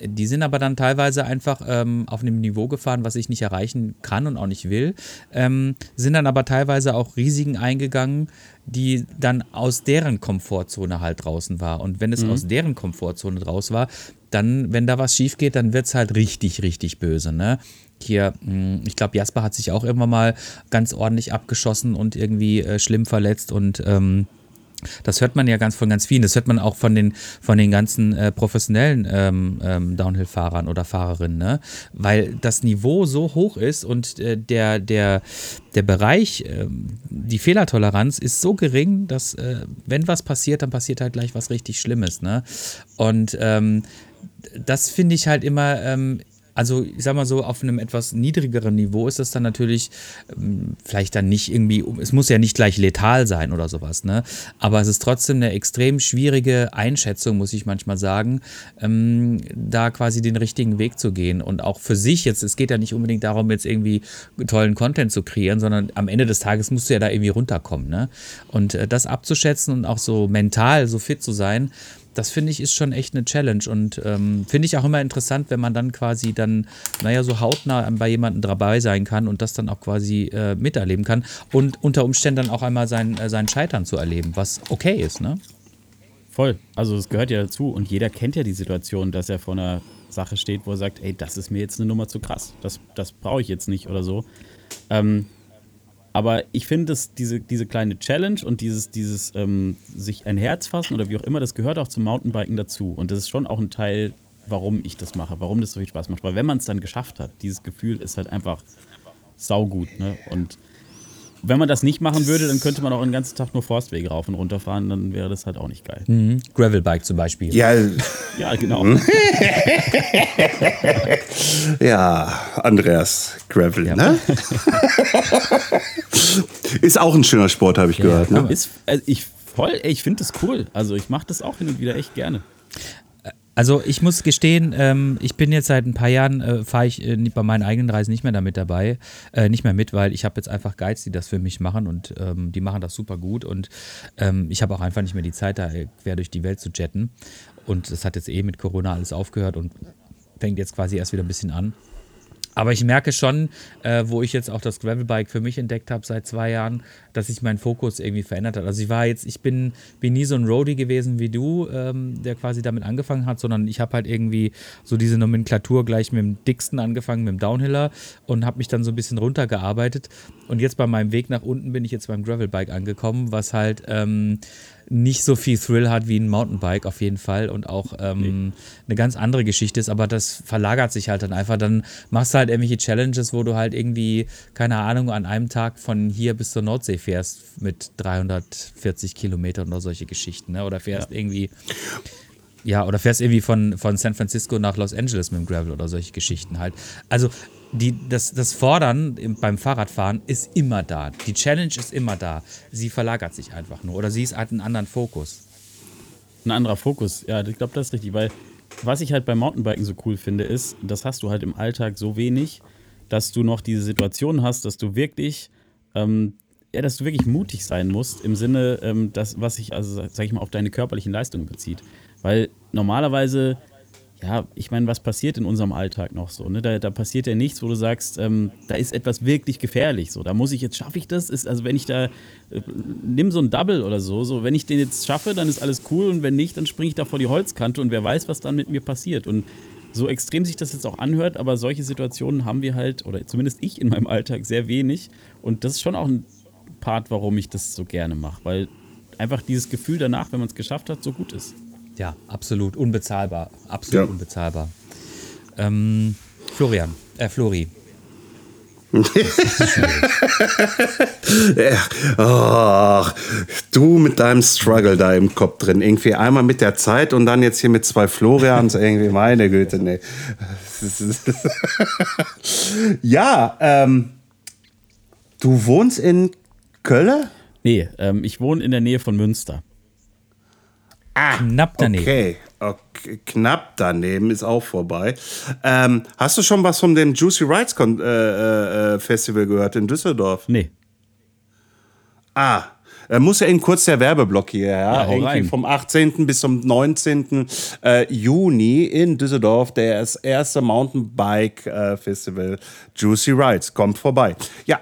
S4: Die sind aber dann teilweise einfach ähm, auf einem Niveau gefahren, was ich nicht erreichen kann und auch nicht will. Ähm, sind dann aber teilweise auch Risiken eingegangen, die dann aus deren Komfortzone halt draußen war. Und wenn es aus deren Komfortzone draus war, dann, wenn da was schief geht, dann wird es halt richtig, richtig böse. Ne? Hier, mh, ich glaube, Jasper hat sich auch irgendwann mal ganz ordentlich abgeschossen und irgendwie äh, schlimm verletzt und ähm, das hört man ja ganz von ganz vielen. Das hört man auch von den, von den ganzen äh, professionellen ähm, ähm, Downhill-Fahrern oder Fahrerinnen, ne? Weil das Niveau so hoch ist und äh, der, der, der Bereich, ähm, die Fehlertoleranz ist so gering, dass äh, wenn was passiert, dann passiert halt gleich was richtig Schlimmes, ne? Und ähm, das finde ich halt immer ähm, also ich sag mal so, auf einem etwas niedrigeren Niveau ist das dann natürlich ähm, vielleicht dann nicht irgendwie, es muss ja nicht gleich letal sein oder sowas, ne? Aber es ist trotzdem eine extrem schwierige Einschätzung, muss ich manchmal sagen, ähm, da quasi den richtigen Weg zu gehen. Und auch für sich jetzt, es geht ja nicht unbedingt darum, jetzt irgendwie tollen Content zu kreieren, sondern am Ende des Tages musst du ja da irgendwie runterkommen, ne? Und äh, das abzuschätzen und auch so mental so fit zu sein, das finde ich ist schon echt eine Challenge und ähm, finde ich auch immer interessant, wenn man dann quasi dann, naja, so hautnah bei jemandem dabei sein kann und das dann auch quasi äh, miterleben kann und unter Umständen dann auch einmal sein, äh, sein Scheitern zu erleben, was okay ist, ne?
S5: Voll. Also es gehört ja dazu und jeder kennt ja die Situation, dass er vor einer Sache steht, wo er sagt, ey, das ist mir jetzt eine Nummer zu krass. Das, das brauche ich jetzt nicht oder so. Ähm, aber ich finde, dass diese, diese kleine Challenge und dieses, dieses ähm, sich ein Herz fassen oder wie auch immer, das gehört auch zum Mountainbiken dazu. Und das ist schon auch ein Teil, warum ich das mache, warum das so viel Spaß macht. Weil wenn man es dann geschafft hat, dieses Gefühl ist halt einfach saugut. Ne? Und wenn man das nicht machen würde, dann könnte man auch den ganzen Tag nur Forstwege rauf und runter fahren, dann wäre das halt auch nicht geil.
S4: Mhm. Gravelbike zum Beispiel.
S3: Ja,
S5: Ja, genau.
S3: ja, Andreas Gravel,
S4: Ja.
S3: ne? Ist auch ein schöner Sport, habe ich gehört. Ne?
S5: Ist, also ich voll, ey, ich finde das cool. Also ich mache das auch hin und wieder echt gerne.
S4: Also ich muss gestehen, ähm, ich bin jetzt seit ein paar Jahren, äh, fahre ich äh, bei meinen eigenen Reisen nicht mehr damit dabei, äh, nicht mehr mit, weil ich habe jetzt einfach Guides, die das für mich machen und ähm, die machen das super gut und ähm, ich habe auch einfach nicht mehr die Zeit, da äh, quer durch die Welt zu jetten und das hat jetzt eh mit Corona alles aufgehört und fängt jetzt quasi erst wieder ein bisschen an. Aber ich merke schon, äh, wo ich jetzt auch das Gravelbike für mich entdeckt habe seit zwei Jahren, dass sich mein Fokus irgendwie verändert hat. Also ich war jetzt, ich bin, bin nie so ein Roadie gewesen wie du, ähm, der quasi damit angefangen hat, sondern ich habe halt irgendwie so diese Nomenklatur gleich mit dem dicksten angefangen, mit dem Downhiller und habe mich dann so ein bisschen runtergearbeitet. Und jetzt bei meinem Weg nach unten bin ich jetzt beim Gravelbike angekommen, was halt ähm, nicht so viel Thrill hat wie ein Mountainbike auf jeden Fall und auch ähm, eine ganz andere Geschichte ist, aber das verlagert sich halt dann einfach. Dann machst du halt irgendwelche Challenges, wo du halt irgendwie, keine Ahnung, an einem Tag von hier bis zur Nordsee fährst mit 340 Kilometern oder solche Geschichten, ne? Oder fährst irgendwie, ja, oder fährst irgendwie von, von San Francisco nach Los Angeles mit dem Gravel oder solche Geschichten halt. Also die, das, das Fordern im- beim Fahrradfahren ist immer da. Die Challenge ist immer da. Sie verlagert sich einfach nur oder sie ist halt einen anderen Fokus.
S5: Ein anderer Fokus, ja, ich glaube, das ist richtig, weil was ich halt beim Mountainbiken so cool finde, ist, das hast du halt im Alltag so wenig, dass du noch diese Situation hast, dass du wirklich, ähm, ja, dass du wirklich mutig sein musst im Sinne, ähm, das, was sich, also sag ich mal, auf deine körperlichen Leistungen bezieht. Weil normalerweise, ja, ich meine, was passiert in unserem Alltag noch so? Ne? Da, da passiert ja nichts, wo du sagst, ähm, da ist etwas wirklich gefährlich. So, da muss ich jetzt, schaffe ich das? Ist, also wenn ich da, äh, nimm so ein Double oder so, so, wenn ich den jetzt schaffe, dann ist alles cool und wenn nicht, dann springe ich da vor die Holzkante und wer weiß, was dann mit mir passiert. Und so extrem sich das jetzt auch anhört, aber solche Situationen haben wir halt, oder zumindest ich in meinem Alltag sehr wenig. Und das ist schon auch ein Part, warum ich das so gerne mache, weil einfach dieses Gefühl danach, wenn man es geschafft hat, so gut ist.
S4: Ja, absolut unbezahlbar. Absolut
S3: Ja.
S4: unbezahlbar. Ähm, Florian, äh, Flori.
S3: Ach, du mit deinem Struggle da im Kopf drin. Irgendwie einmal mit der Zeit und dann jetzt hier mit zwei Florians. irgendwie, meine Güte, nee. ja, ähm, du wohnst in Köln?
S5: Nee, ähm, ich wohne in der Nähe von Münster.
S4: Knapp daneben.
S3: Okay, okay, knapp daneben ist auch vorbei. Ähm, hast du schon was von dem Juicy Rights Kon äh, äh, Festival gehört in Düsseldorf?
S5: Nee.
S3: Ah, Äh, muss ja eben kurz der Werbeblock hier, ja.
S5: Ja,
S3: Irgendwie
S5: rein.
S3: vom 18. bis zum 19. Äh, Juni in Düsseldorf, das erste Mountainbike-Festival Juicy Rides. Kommt vorbei. Ja,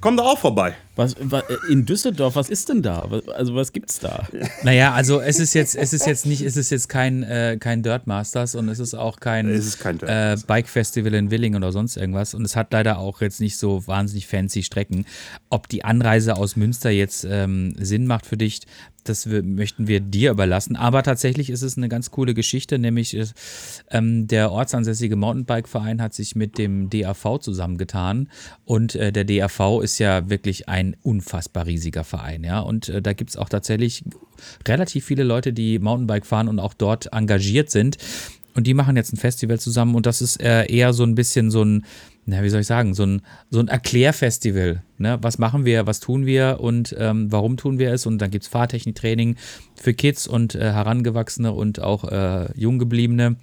S3: kommt auch vorbei.
S5: Was, wa- in Düsseldorf, was ist denn da? Was- Also was gibt's da?
S4: Naja, also es ist jetzt, es ist jetzt nicht, es ist jetzt kein, äh, kein Dirt Masters und es ist auch kein,
S3: Es ist kein Dirt
S4: äh, Bike Festival in Willingen oder sonst irgendwas. Und es hat leider auch jetzt nicht so wahnsinnig fancy Strecken. Ob die Anreise aus Münster jetzt ähm, Sinn macht für dich, das wir, möchten wir dir überlassen. Aber tatsächlich ist es eine ganz coole Geschichte, nämlich äh, ähm, der ortsansässige Mountainbike-Verein hat sich mit dem DAV zusammengetan und äh, der DAV ist ja wirklich ein unfassbar riesiger Verein, ja. Und äh, da gibt es auch tatsächlich relativ viele Leute, die Mountainbike fahren und auch dort engagiert sind. Und die machen jetzt ein Festival zusammen und das ist äh, eher so ein bisschen so ein, na, wie soll ich sagen, so ein, so ein Erklärfestival. Ne? Was machen wir, was tun wir und ähm, warum tun wir es? Und dann gibt es Fahrtechniktraining für Kids und äh, Herangewachsene und auch äh, Junggebliebene.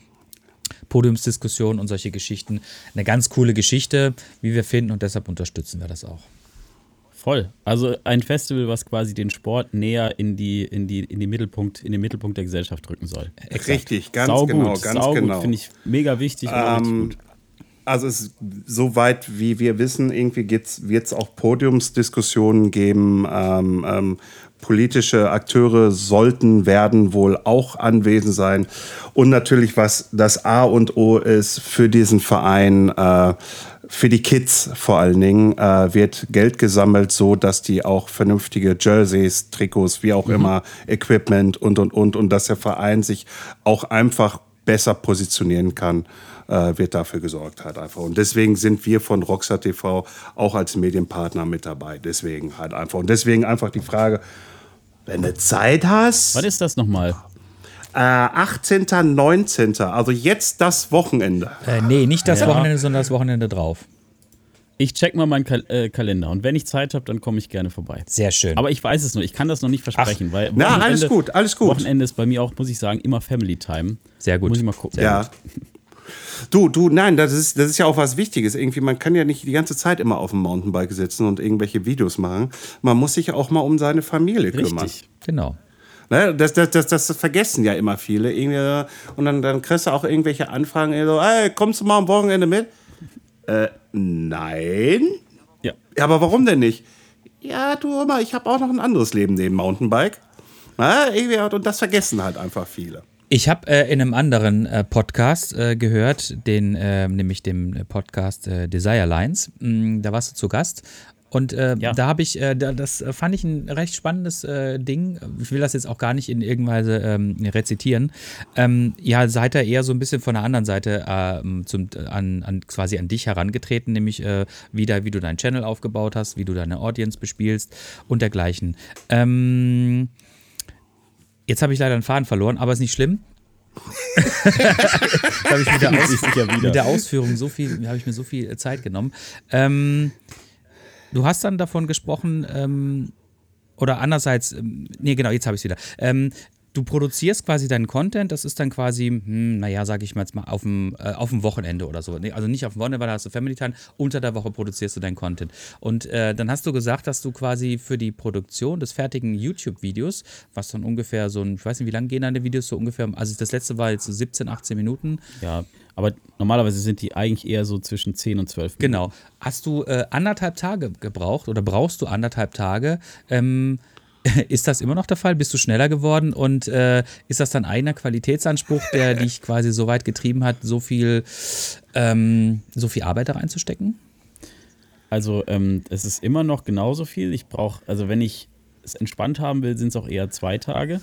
S4: Podiumsdiskussion und solche Geschichten. Eine ganz coole Geschichte, wie wir finden, und deshalb unterstützen wir das auch.
S5: Voll. Also ein Festival, was quasi den Sport näher in die, in die, in die Mittelpunkt, in den Mittelpunkt der Gesellschaft rücken soll.
S3: Richtig, ganz
S5: sau
S3: genau,
S5: gut,
S3: ganz
S5: sau
S3: genau.
S5: gut, finde ich mega wichtig. und
S3: Ähm,
S5: gut.
S3: Also es soweit wie wir wissen, irgendwie wird es auch Podiumsdiskussionen geben. Ähm, ähm, politische Akteure sollten werden wohl auch anwesend sein. Und natürlich, was das A und O ist für diesen Verein, äh, für die Kids vor allen Dingen, äh, wird Geld gesammelt, so dass die auch vernünftige Jerseys, Trikots, wie auch immer, Equipment und und und und dass der Verein sich auch einfach besser positionieren kann, äh, wird dafür gesorgt halt einfach. Und deswegen sind wir von Rockstar TV auch als Medienpartner mit dabei. Deswegen halt einfach. Und deswegen einfach die Frage, wenn du Zeit hast,
S5: Was ist das nochmal?
S3: äh, 18., 19., also jetzt das Wochenende.
S4: Äh, nee, nicht das
S5: Ja.
S4: Wochenende, sondern das Wochenende drauf.
S5: Ich check mal meinen Kal äh, Kalender und wenn ich Zeit habe, dann komme ich gerne vorbei.
S4: Sehr schön.
S5: Aber ich weiß es nur, ich kann das noch nicht versprechen, weil
S3: na,
S5: Wochenende-
S3: alles gut, alles gut.
S5: Wochenende ist bei mir auch, muss ich sagen, immer Family Time.
S4: Sehr gut.
S5: Muss ich mal gucken.
S3: ja. Du, du, nein, das ist, das ist ja auch was Wichtiges. Irgendwie, man kann ja nicht die ganze Zeit immer auf dem Mountainbike sitzen und irgendwelche Videos machen. Man muss sich auch mal um seine Familie kümmern.
S5: Richtig.
S4: genau.
S3: Ne, das, das, das, das vergessen ja immer viele. Irgendwie, Und dann, dann kriegst du auch irgendwelche Anfragen, so, hey, kommst du mal am Wochenende mit? Äh, nein.
S5: Ja.
S3: Ja, aber warum denn nicht? Ja, du, mal, ich habe auch noch ein anderes Leben neben Mountainbike. Na, irgendwie, und das vergessen halt einfach viele.
S4: Ich habe äh, in einem anderen äh, Podcast äh, gehört, den, äh, nämlich dem Podcast äh, Desire Lines. Mm, da warst du zu Gast. Und äh,
S5: Ja.
S4: da habe ich, äh, da, das äh, fand ich ein recht spannendes äh, Ding. Ich will das jetzt auch gar nicht in irgendeiner Weise ähm, rezitieren. Ähm, ja, seid ihr eher so ein bisschen von der anderen Seite ähm, zum, an, an, quasi an dich herangetreten, nämlich äh, wieder, wie du deinen Channel aufgebaut hast, wie du deine Audience bespielst und dergleichen. Ähm, jetzt habe ich leider einen Faden verloren, aber ist nicht schlimm. Jetzt habe ich mit der,
S5: wieder.
S4: mit der Ausführung so viel, habe ich mir so viel Zeit genommen. Ähm, du hast dann davon gesprochen, ähm, oder andererseits, ähm, nee, genau, jetzt habe ich es wieder. Ähm, du produzierst quasi deinen Content, das ist dann quasi, hm, naja, sage ich mal jetzt mal, auf dem, äh, auf dem Wochenende oder so. Also nicht auf dem Wochenende, weil da hast du Family Time, unter der Woche produzierst du deinen Content. Und äh, dann hast du gesagt, dass du quasi für die Produktion des fertigen YouTube-Videos, was dann ungefähr so ein, ich weiß nicht, wie lange gehen deine Videos so ungefähr, also das letzte war jetzt so 17, 18 Minuten,
S5: Ja, aber normalerweise sind die eigentlich eher so zwischen 10 und 12 Minuten.
S4: Genau. Hast du äh, anderthalb Tage gebraucht oder brauchst du anderthalb Tage? Ähm, ist das immer noch der Fall? Bist du schneller geworden und äh, ist das dein eigener Qualitätsanspruch, der dich quasi so weit getrieben hat, so viel, ähm, so viel Arbeit da reinzustecken?
S5: Also ähm, es ist immer noch genauso viel. Ich brauche, also wenn ich es entspannt haben will, sind es auch eher zwei Tage.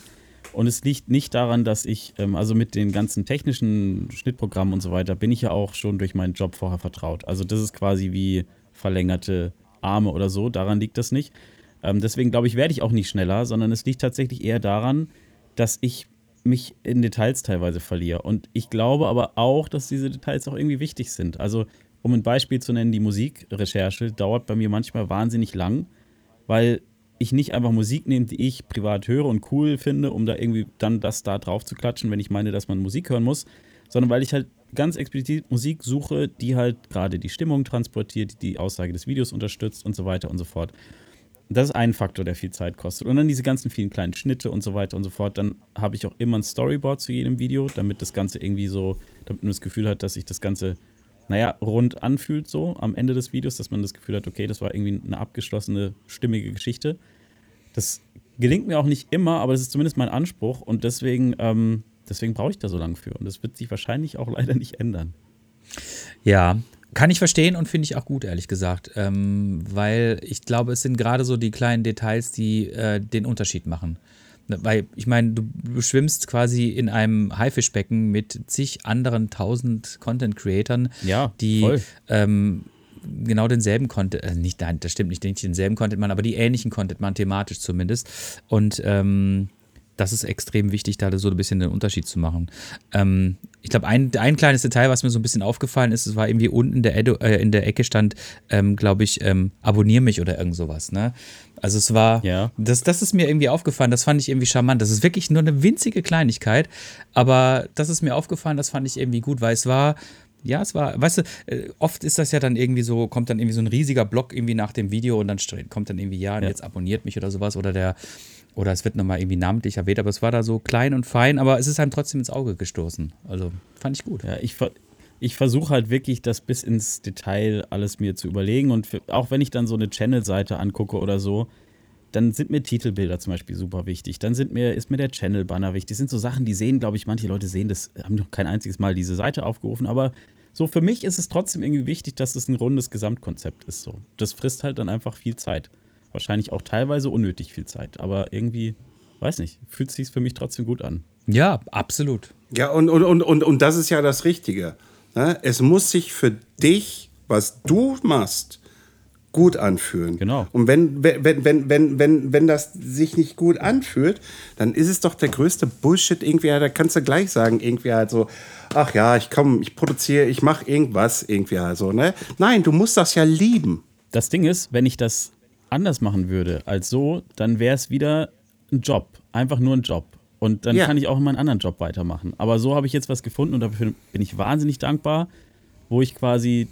S5: Und es liegt nicht daran, dass ich, ähm, also mit den ganzen technischen Schnittprogrammen und so weiter, bin ich ja auch schon durch meinen Job vorher vertraut. Also das ist quasi wie verlängerte Arme oder so, daran liegt das nicht. Ähm, deswegen glaube ich, werde ich auch nicht schneller, sondern es liegt tatsächlich eher daran, dass ich mich in Details teilweise verliere. Und ich glaube aber auch, dass diese Details auch irgendwie wichtig sind. Also, um ein Beispiel zu nennen, die Musikrecherche dauert bei mir manchmal wahnsinnig lang, weil ich nicht einfach Musik nehme, die ich privat höre und cool finde, um da irgendwie dann das da drauf zu klatschen, wenn ich meine, dass man Musik hören muss, sondern weil ich halt ganz explizit Musik suche, die halt gerade die Stimmung transportiert, die die Aussage des Videos unterstützt und so weiter und so fort. Das ist ein Faktor, der viel Zeit kostet. Und dann diese ganzen vielen kleinen Schnitte und so weiter und so fort. Dann habe ich auch immer ein Storyboard zu jedem Video, damit das Ganze irgendwie so, damit man das Gefühl hat, dass sich das Ganze, naja, rund anfühlt so am Ende des Videos, dass man das Gefühl hat, okay, das war irgendwie eine abgeschlossene, stimmige Geschichte. Das gelingt mir auch nicht immer, aber das ist zumindest mein Anspruch und deswegen, ähm, deswegen brauche ich da so lange für. Und das wird sich wahrscheinlich auch leider nicht ändern.
S4: Ja, kann ich verstehen und finde ich auch gut, ehrlich gesagt. Ähm, weil ich glaube, es sind gerade so die kleinen Details, die äh, den Unterschied machen. Ne, Weil ich meine, du, schwimmst quasi in einem Haifischbecken mit zig anderen tausend Content-Creatern,
S5: Ja,
S4: die ähm, genau denselben Content, äh, nicht, nein, das stimmt nicht, nicht denselben Content machen, aber die ähnlichen Content machen, thematisch zumindest. Und ähm, das ist extrem wichtig, da so ein bisschen den Unterschied zu machen. Ähm, ich glaube, ein, ein kleines Detail, was mir so ein bisschen aufgefallen ist, es war irgendwie unten in der, Edo, äh, in der Ecke stand, ähm, glaube ich, ähm, abonnier mich oder irgend sowas. Ne? Also es war,
S5: Ja.
S4: das, das ist mir irgendwie aufgefallen, das fand ich irgendwie charmant. Das ist wirklich nur eine winzige Kleinigkeit, aber das ist mir aufgefallen, das fand ich irgendwie gut, weil es war, ja, es war, weißt du, äh, oft ist das ja dann irgendwie so, kommt dann irgendwie so ein riesiger Block irgendwie nach dem Video und dann kommt dann irgendwie, ja, und
S5: Ja.
S4: jetzt abonniert mich oder sowas oder der, oder es wird nochmal irgendwie namentlich erwähnt, aber es war da so klein und fein, aber es ist einem trotzdem ins Auge gestoßen. Also fand ich gut.
S5: Ja, ich, ich versuche halt wirklich, das bis ins Detail alles mir zu überlegen. Und für, auch wenn ich dann so eine Channel-Seite angucke oder so, dann sind mir Titelbilder zum Beispiel super wichtig. Dann sind mir, ist mir der Channel-Banner wichtig. Das sind so Sachen, die sehen, glaube ich, manche Leute sehen das, haben noch kein einziges Mal diese Seite aufgerufen. Aber so für mich ist es trotzdem irgendwie wichtig, dass es ein rundes Gesamtkonzept ist. So. Das frisst halt dann einfach viel Zeit. Wahrscheinlich auch teilweise unnötig viel Zeit. Aber irgendwie, weiß nicht, fühlt sich für mich trotzdem gut an.
S4: Ja, absolut.
S3: Ja, und, und, und, und, und das ist ja das Richtige. Ne? Es muss sich für dich, was du machst, gut anfühlen.
S5: Genau.
S3: Und wenn, wenn, wenn, wenn, wenn, wenn, wenn das sich nicht gut anfühlt, dann ist es doch der größte Bullshit irgendwie. Da kannst du gleich sagen, irgendwie halt so, ach ja, ich komme, ich produziere, ich mache irgendwas irgendwie halt so. Ne? Nein, du musst das ja lieben.
S5: Das Ding ist, wenn ich das anders machen würde als so, dann wäre es wieder ein Job. Einfach nur ein Job. Und dann
S3: Ja.
S5: kann ich auch in meinen anderen Job weitermachen. Aber so habe ich jetzt was gefunden und dafür bin ich wahnsinnig dankbar, wo ich quasi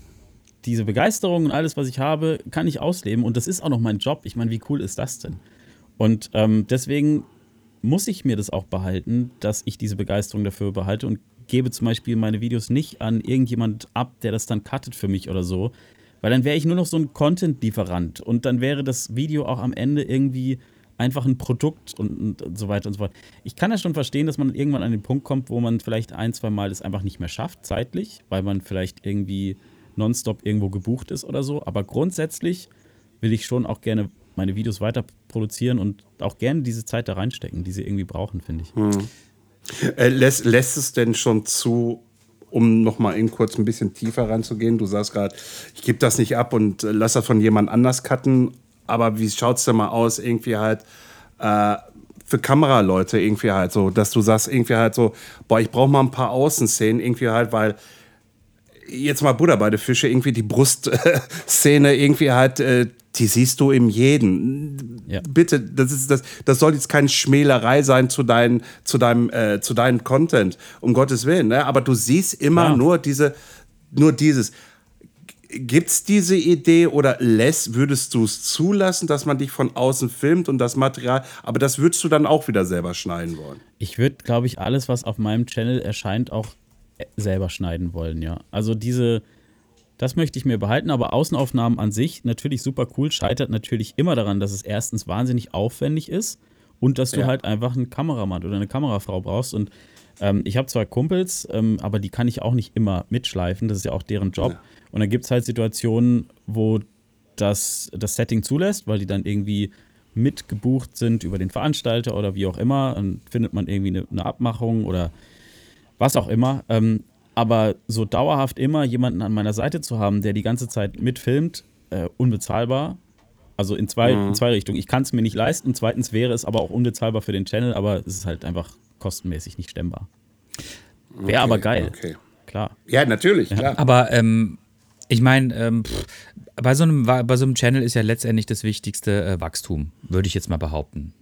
S5: diese Begeisterung und alles, was ich habe, kann ich ausleben. Und das ist auch noch mein Job. Ich meine, wie cool ist das denn? Und ähm, deswegen muss ich mir das auch behalten, dass ich diese Begeisterung dafür behalte und gebe zum Beispiel meine Videos nicht an irgendjemand ab, der das dann cuttet für mich oder so. Weil dann wäre ich nur noch so ein Content-Lieferant und dann wäre das Video auch am Ende irgendwie einfach ein Produkt und, und so weiter und so fort. Ich kann ja schon verstehen, dass man irgendwann an den Punkt kommt, wo man vielleicht ein, zwei Mal das einfach nicht mehr schafft, zeitlich, weil man vielleicht irgendwie nonstop irgendwo gebucht ist oder so. Aber grundsätzlich will ich schon auch gerne meine Videos weiter produzieren und auch gerne diese Zeit da reinstecken, die sie irgendwie brauchen, finde ich.
S3: Äh, lässt, lässt es denn schon zu, um noch mal eben kurz ein bisschen tiefer ranzugehen? Du sagst gerade, ich gebe das nicht ab und äh, lass das von jemand anders cutten. Aber wie schaut es denn mal aus, irgendwie halt äh, für Kameraleute irgendwie halt so, dass du sagst irgendwie halt so, boah, ich brauche mal ein paar Außenszenen irgendwie halt, weil jetzt mal Buddha bei der Fische, irgendwie die Brustszene irgendwie halt, äh, die siehst du im jeden.
S5: Ja.
S3: Bitte, das ist das, das soll jetzt keine Schmälerei sein zu, dein, zu deinem, äh, zu deinem Content, um Gottes Willen. Ne? Aber du siehst immer
S5: Klar.
S3: nur diese, nur dieses. Gibt's diese Idee oder lässt, würdest du es zulassen, dass man dich von außen filmt und das Material, aber das würdest du dann auch wieder selber schneiden wollen?
S5: Ich würde, glaube ich, alles, was auf meinem Channel erscheint, auch selber schneiden wollen, ja. Also diese, das möchte ich mir behalten, aber Außenaufnahmen an sich natürlich super cool, scheitert natürlich immer daran, dass es erstens wahnsinnig aufwendig ist und dass du
S3: Ja.
S5: halt einfach einen Kameramann oder eine Kamerafrau brauchst. Und ähm, ich habe zwar Kumpels, ähm, aber die kann ich auch nicht immer mitschleifen, das ist ja auch deren Job.
S3: Ja.
S5: Und dann gibt es halt Situationen, wo das, das Setting zulässt, weil die dann irgendwie mitgebucht sind über den Veranstalter oder wie auch immer. Dann findet man irgendwie eine, eine Abmachung oder was auch immer. Ähm, aber so dauerhaft immer jemanden an meiner Seite zu haben, der die ganze Zeit mitfilmt, äh, unbezahlbar. Also in zwei, in zwei Richtungen. Ich kann es mir nicht leisten. Zweitens wäre es aber auch unbezahlbar für den Channel, aber es ist halt einfach kostenmäßig nicht stemmbar. Wäre aber geil.
S3: Okay.
S5: Klar.
S3: Ja, natürlich, klar.
S4: Aber ähm, ich meine, ähm, bei, so einem, bei so einem Channel ist ja letztendlich das wichtigste äh, Wachstum, würde ich jetzt mal behaupten.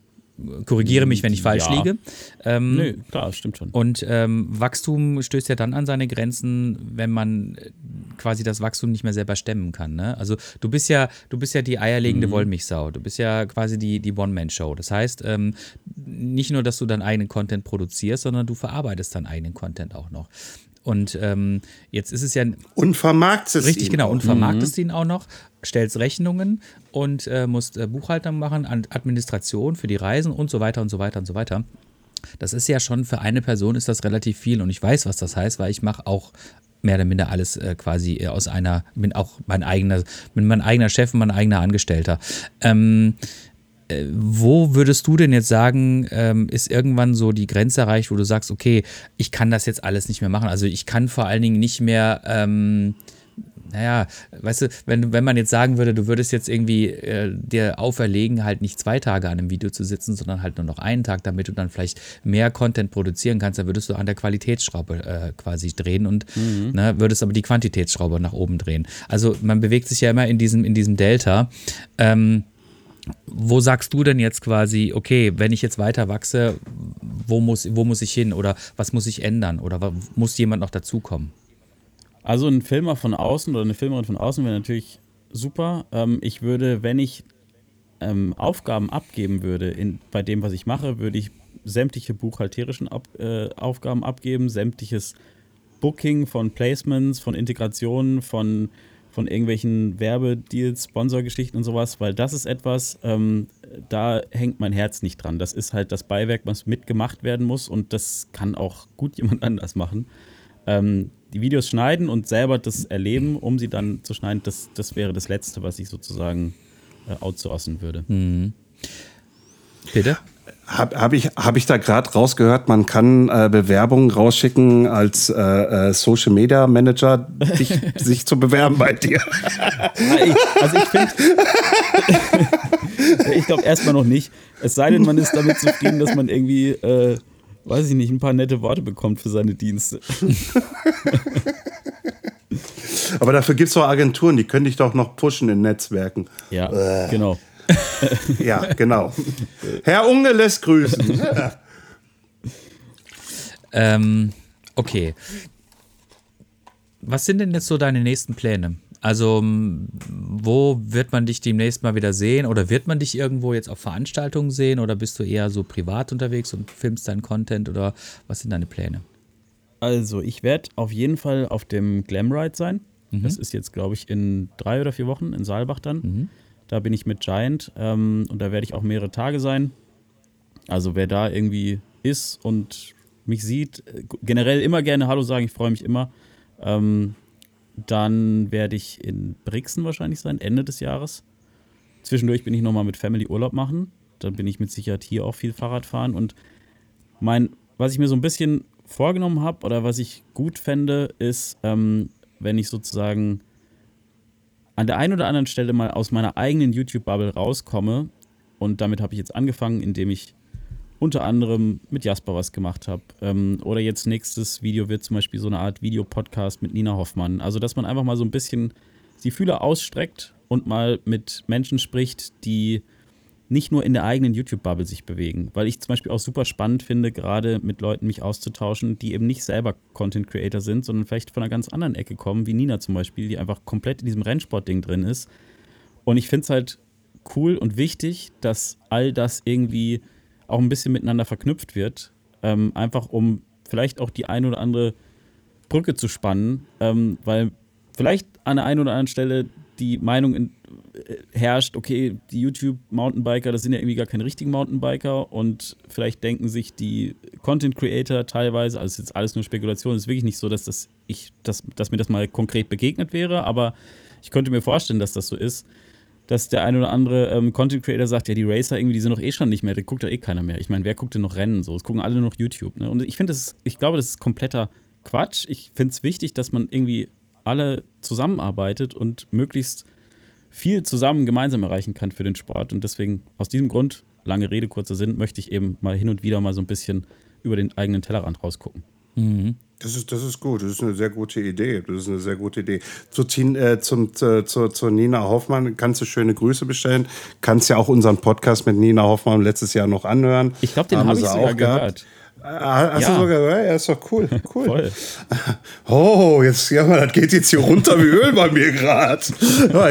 S4: Korrigiere mich, wenn ich falsch
S5: Ja.
S4: liege. Ähm,
S5: Nö, klar, stimmt schon.
S4: Und ähm, Wachstum stößt ja dann an seine Grenzen, wenn man äh, quasi das Wachstum nicht mehr selber stemmen kann. Ne? Also du bist ja, du bist ja die eierlegende Wollmilchsau. Du bist ja quasi die, die One-Man-Show. Das heißt, ähm, nicht nur, dass du deinen eigenen Content produzierst, sondern du verarbeitest deinen eigenen Content auch noch. Und ähm, jetzt ist es ja
S3: Und vermarktest es
S4: Richtig,
S3: ihm
S4: genau. Und vermarktest ihn auch noch, stellst Rechnungen und äh, musst äh, Buchhaltung machen, Administration für die Reisen und so weiter und so weiter und so weiter. Das ist ja schon für eine Person ist das relativ viel und ich weiß, was das heißt, weil ich mache auch mehr oder minder alles äh, quasi äh, aus einer, bin auch mein eigener, bin mein eigener Chef und mein eigener Angestellter. Ähm, äh, wo würdest du denn jetzt sagen, ähm, ist irgendwann so die Grenze erreicht, wo du sagst, okay, ich kann das jetzt alles nicht mehr machen. Also ich kann vor allen Dingen nicht mehr, ähm, naja, weißt du, wenn, wenn man jetzt sagen würde, du würdest jetzt irgendwie äh, dir auferlegen, halt nicht zwei Tage an einem Video zu sitzen, sondern halt nur noch einen Tag, damit du dann vielleicht mehr Content produzieren kannst, dann würdest du an der Qualitätsschraube äh, quasi drehen und ne, würdest aber die Quantitätsschraube nach oben drehen. Also man bewegt sich ja immer in diesem, in diesem Delta. Ähm, wo sagst du denn jetzt quasi, okay, wenn ich jetzt weiter wachse, wo muss, wo muss ich hin oder was muss ich ändern oder muss jemand noch dazukommen?
S5: Also ein Filmer von außen oder eine Filmerin von außen wäre natürlich super. Ähm, ich würde, wenn ich ähm, Aufgaben abgeben würde in, bei dem, was ich mache, würde ich sämtliche buchhalterischen Ab, äh, Aufgaben abgeben, sämtliches Booking von Placements, von Integrationen, von, von irgendwelchen Werbedeals, Sponsorgeschichten und sowas, weil das ist etwas, ähm, da hängt mein Herz nicht dran. Das ist halt das Beiwerk, was mitgemacht werden muss und das kann auch gut jemand anders machen. Ähm, die Videos schneiden und selber das erleben, um sie dann zu schneiden, das, das wäre das Letzte, was ich sozusagen äh, outsourcen würde.
S4: Bitte?
S3: Habe hab ich, hab ich da gerade rausgehört, man kann äh, Bewerbungen rausschicken als äh, äh, Social Media Manager, dich, sich zu bewerben bei dir.
S5: Also ich finde, ich glaube erstmal noch nicht. Es sei denn, man ist damit zufrieden, dass man irgendwie, äh, weiß ich nicht, ein paar nette Worte bekommt für seine Dienste.
S3: Aber dafür gibt es doch Agenturen, die können dich doch noch pushen in Netzwerken.
S5: Ja, genau.
S3: Ja, genau. Herr Unge lässt grüßen.
S4: Ähm, okay. Was sind denn jetzt so deine nächsten Pläne? Also, wo wird man dich demnächst mal wieder sehen? Oder wird man dich irgendwo jetzt auf Veranstaltungen sehen? Oder bist du eher so privat unterwegs und filmst deinen Content? Oder was sind deine Pläne?
S5: Also, ich werde auf jeden Fall auf dem Glamride sein. Das ist jetzt, glaube ich, in drei oder vier Wochen in Saalbach dann. Da bin ich mit Giant ähm, und da werde ich auch mehrere Tage sein. Also, wer da irgendwie ist und mich sieht, äh, generell immer gerne Hallo sagen, ich freue mich immer. Ähm, dann werde ich in Brixen wahrscheinlich sein, Ende des Jahres. Zwischendurch bin ich nochmal mit Family Urlaub machen. Dann bin ich mit Sicherheit hier auch viel Fahrrad fahren. Und mein, was ich mir so ein bisschen vorgenommen habe oder was ich gut fände, ist, ähm, wenn ich sozusagen an der einen oder anderen Stelle mal aus meiner eigenen YouTube-Bubble rauskomme. Und damit habe ich jetzt angefangen, indem ich unter anderem mit Jasper was gemacht habe. Ähm, oder jetzt nächstes Video wird zum Beispiel so eine Art Videopodcast mit Nina Hoffmann. Also, dass man einfach mal so ein bisschen die Fühler ausstreckt und mal mit Menschen spricht, die nicht nur in der eigenen YouTube-Bubble sich bewegen. Weil ich zum Beispiel auch super spannend finde, gerade mit Leuten mich auszutauschen, die eben nicht selber Content Creator sind, sondern vielleicht von einer ganz anderen Ecke kommen, wie Nina zum Beispiel, die einfach komplett in diesem Rennsport-Ding drin ist. Und ich finde es halt cool und wichtig, dass all das irgendwie auch ein bisschen miteinander verknüpft wird. Ähm, einfach um vielleicht auch die eine oder andere Brücke zu spannen, ähm, weil vielleicht an der einen oder anderen Stelle die Meinung in, äh, herrscht, okay, die YouTube-Mountainbiker, das sind ja irgendwie gar keine richtigen Mountainbiker und vielleicht denken sich die Content-Creator teilweise, also ist jetzt alles nur Spekulation, ist wirklich nicht so, dass, das ich, dass, dass mir das mal konkret begegnet wäre, aber ich könnte mir vorstellen, dass das so ist, dass der ein oder andere ähm, Content Creator sagt, ja, die Racer irgendwie, die sind doch eh schon nicht mehr, da guckt ja eh keiner mehr. Ich meine, wer guckt denn noch Rennen so? Es gucken alle noch YouTube. Ne? Und ich finde, ich glaube, das ist kompletter Quatsch. Ich finde es wichtig, dass man irgendwie alle zusammenarbeitet und möglichst viel zusammen gemeinsam erreichen kann für den Sport. Und deswegen, aus diesem Grund, lange Rede, kurzer Sinn, möchte ich eben mal hin und wieder mal so ein bisschen über den eigenen Tellerrand rausgucken.
S3: Das ist, das ist gut, das ist eine sehr gute Idee. Das ist eine sehr gute Idee. Zu, äh, zum, zu, zu, zu Nina Hoffmann kannst du schöne Grüße bestellen. Kannst ja auch unseren Podcast mit Nina Hoffmann letztes Jahr noch anhören.
S5: Ich glaube, den habe hab ich sogar gehört.
S3: Ah, hast
S5: Ja.
S3: du sogar? Ja, ist doch cool. cool.
S5: Voll.
S3: Oh, jetzt, ja, das geht jetzt hier runter wie Öl bei mir gerade.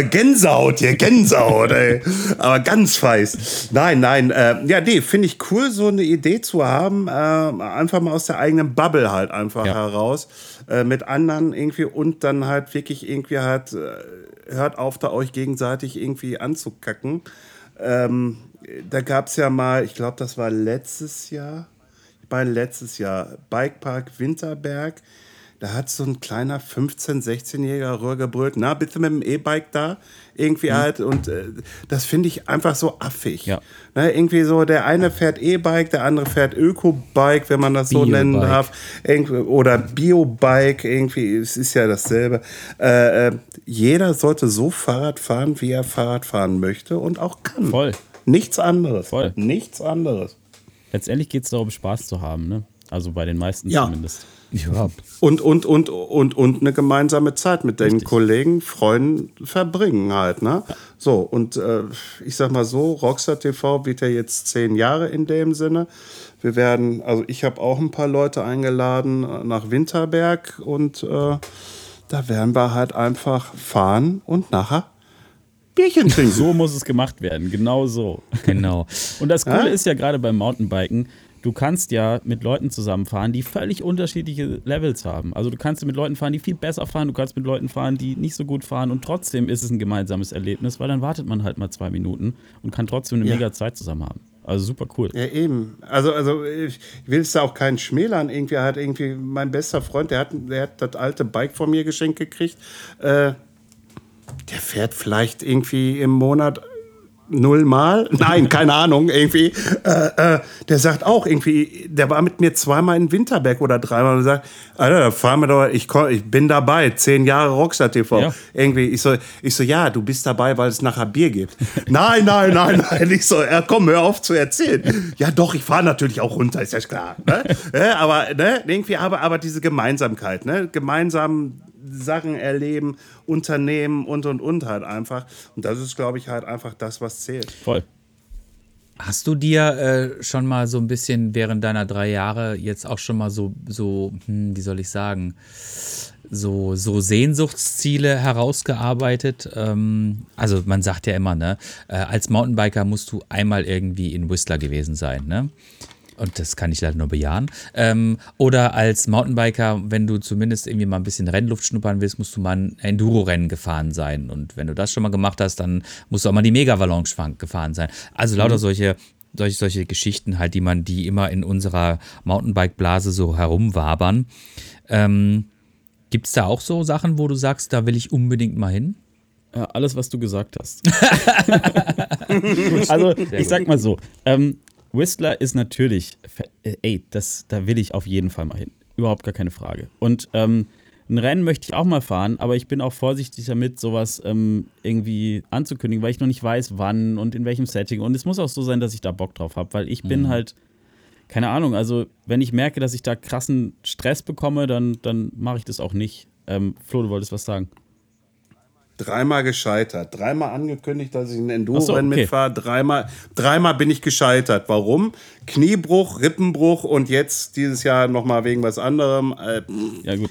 S3: Gänsehaut hier, Gänsehaut, ey. Aber ganz feiß. Nein, nein, äh, ja, nee, finde ich cool, so eine Idee zu haben. Äh, einfach mal aus der eigenen Bubble halt einfach
S5: Ja.
S3: heraus. Äh, mit anderen irgendwie und dann halt wirklich irgendwie halt, äh, hört auf, da euch gegenseitig irgendwie anzukacken. Ähm, da gab es ja mal, ich glaube, das war letztes Jahr, bei letztes Jahr, Bikepark Winterberg. Da hat so ein kleiner 15-, 16-jähriger Röhr gebrüllt, na, bitte mit dem E-Bike da. Irgendwie halt. Und äh, das finde ich einfach so affig.
S5: Ja.
S3: Ne, irgendwie so, der eine fährt E-Bike, der andere fährt Öko-Bike, wenn man das so nennen darf. Irgendwie, oder Bio-Bike, irgendwie, es ist ja dasselbe. Äh, äh, jeder sollte so Fahrrad fahren, wie er Fahrrad fahren möchte und auch kann.
S5: Voll.
S3: Nichts anderes.
S5: Voll.
S3: Nichts anderes.
S5: Letztendlich geht es darum, Spaß zu haben, ne? Also bei den meisten
S3: Ja.
S5: zumindest.
S4: Ja,
S3: Und, und, und, und, und eine gemeinsame Zeit mit den Kollegen, Freunden verbringen halt, ne? So, und äh, ich sag mal so, Rockstar TV wird ja jetzt zehn Jahre in dem Sinne. Wir werden, also ich habe auch ein paar Leute eingeladen äh, nach Winterberg und äh, da werden wir halt einfach fahren und nachher Bierchen trinken.
S5: So muss es gemacht werden, genau so.
S4: genau.
S5: Und das Coole
S3: Ja?
S5: ist ja gerade beim Mountainbiken, du kannst ja mit Leuten zusammenfahren, die völlig unterschiedliche Levels haben. Also du kannst mit Leuten fahren, die viel besser fahren, du kannst mit Leuten fahren, die nicht so gut fahren und trotzdem ist es ein gemeinsames Erlebnis, weil dann wartet man halt mal zwei Minuten und kann trotzdem eine
S3: Ja.
S5: mega Zeit zusammen haben. Also super cool.
S3: Ja, eben. Also, also ich will es da auch keinen schmälern. Irgendwie hat irgendwie mein bester Freund, der hat, der hat das alte Bike von mir geschenkt gekriegt. Äh, der fährt vielleicht irgendwie im Monat nullmal. Nein, keine Ahnung, irgendwie. Äh, äh, der sagt auch irgendwie, der war mit mir zweimal in Winterberg oder dreimal und sagt, Alter, da fahren wir doch, ich, komm, ich bin dabei, zehn Jahre Rockstar TV.
S5: Ja.
S3: Irgendwie, ich so, ich so, ja, du bist dabei, weil es nachher Bier gibt. nein, nein, nein, nein. Ich so, ja, komm, hör auf zu erzählen. Ja, doch, ich fahre natürlich auch runter, ist ja klar. Ne? ja, aber, ne, irgendwie, aber, aber diese Gemeinsamkeit, ne, gemeinsam Sachen erleben, unternehmen und und und halt einfach. Und das ist, glaube ich, halt einfach das, was zählt.
S5: Voll.
S4: Hast du dir äh, schon mal so ein bisschen während deiner drei Jahre jetzt auch schon mal so, so hm, wie soll ich sagen, so, so Sehnsuchtsziele herausgearbeitet? Ähm, also man sagt ja immer, ne, äh, als Mountainbiker musst du einmal irgendwie in Whistler gewesen sein, ne? Und das kann ich leider nur bejahen. Ähm, oder als Mountainbiker, wenn du zumindest irgendwie mal ein bisschen Rennluft schnuppern willst, musst du mal ein Enduro-Rennen gefahren sein. Und wenn du das schon mal gemacht hast, dann musst du auch mal die Mega-Avalanche gefahren sein. Also lauter solche, solche, solche Geschichten halt, die man, die immer in unserer Mountainbike-Blase so herumwabern. Ähm, Gibt es da auch so Sachen, wo du sagst, da will ich unbedingt mal hin?
S5: Ja, alles, was du gesagt hast. also, ich sag mal so: ähm, Whistler ist natürlich, äh, ey, das, da will ich auf jeden Fall mal hin. Überhaupt gar keine Frage. Und ähm, ein Rennen möchte ich auch mal fahren, aber ich bin auch vorsichtig damit, sowas ähm, irgendwie anzukündigen, weil ich noch nicht weiß, wann und in welchem Setting. Und es muss auch so sein, dass ich da Bock drauf habe, weil ich bin halt, keine Ahnung, also wenn ich merke, dass ich da krassen Stress bekomme, dann, dann mache ich das auch nicht. Ähm, Flo, du wolltest was sagen.
S3: Dreimal gescheitert. Dreimal angekündigt, dass ich ein
S5: Ach so,
S3: Enduro-Rennen
S5: okay.
S3: mitfahre. Dreimal, dreimal bin ich gescheitert. Warum? Kniebruch, Rippenbruch und jetzt dieses Jahr nochmal wegen was anderem. Äh,
S5: Ja, gut.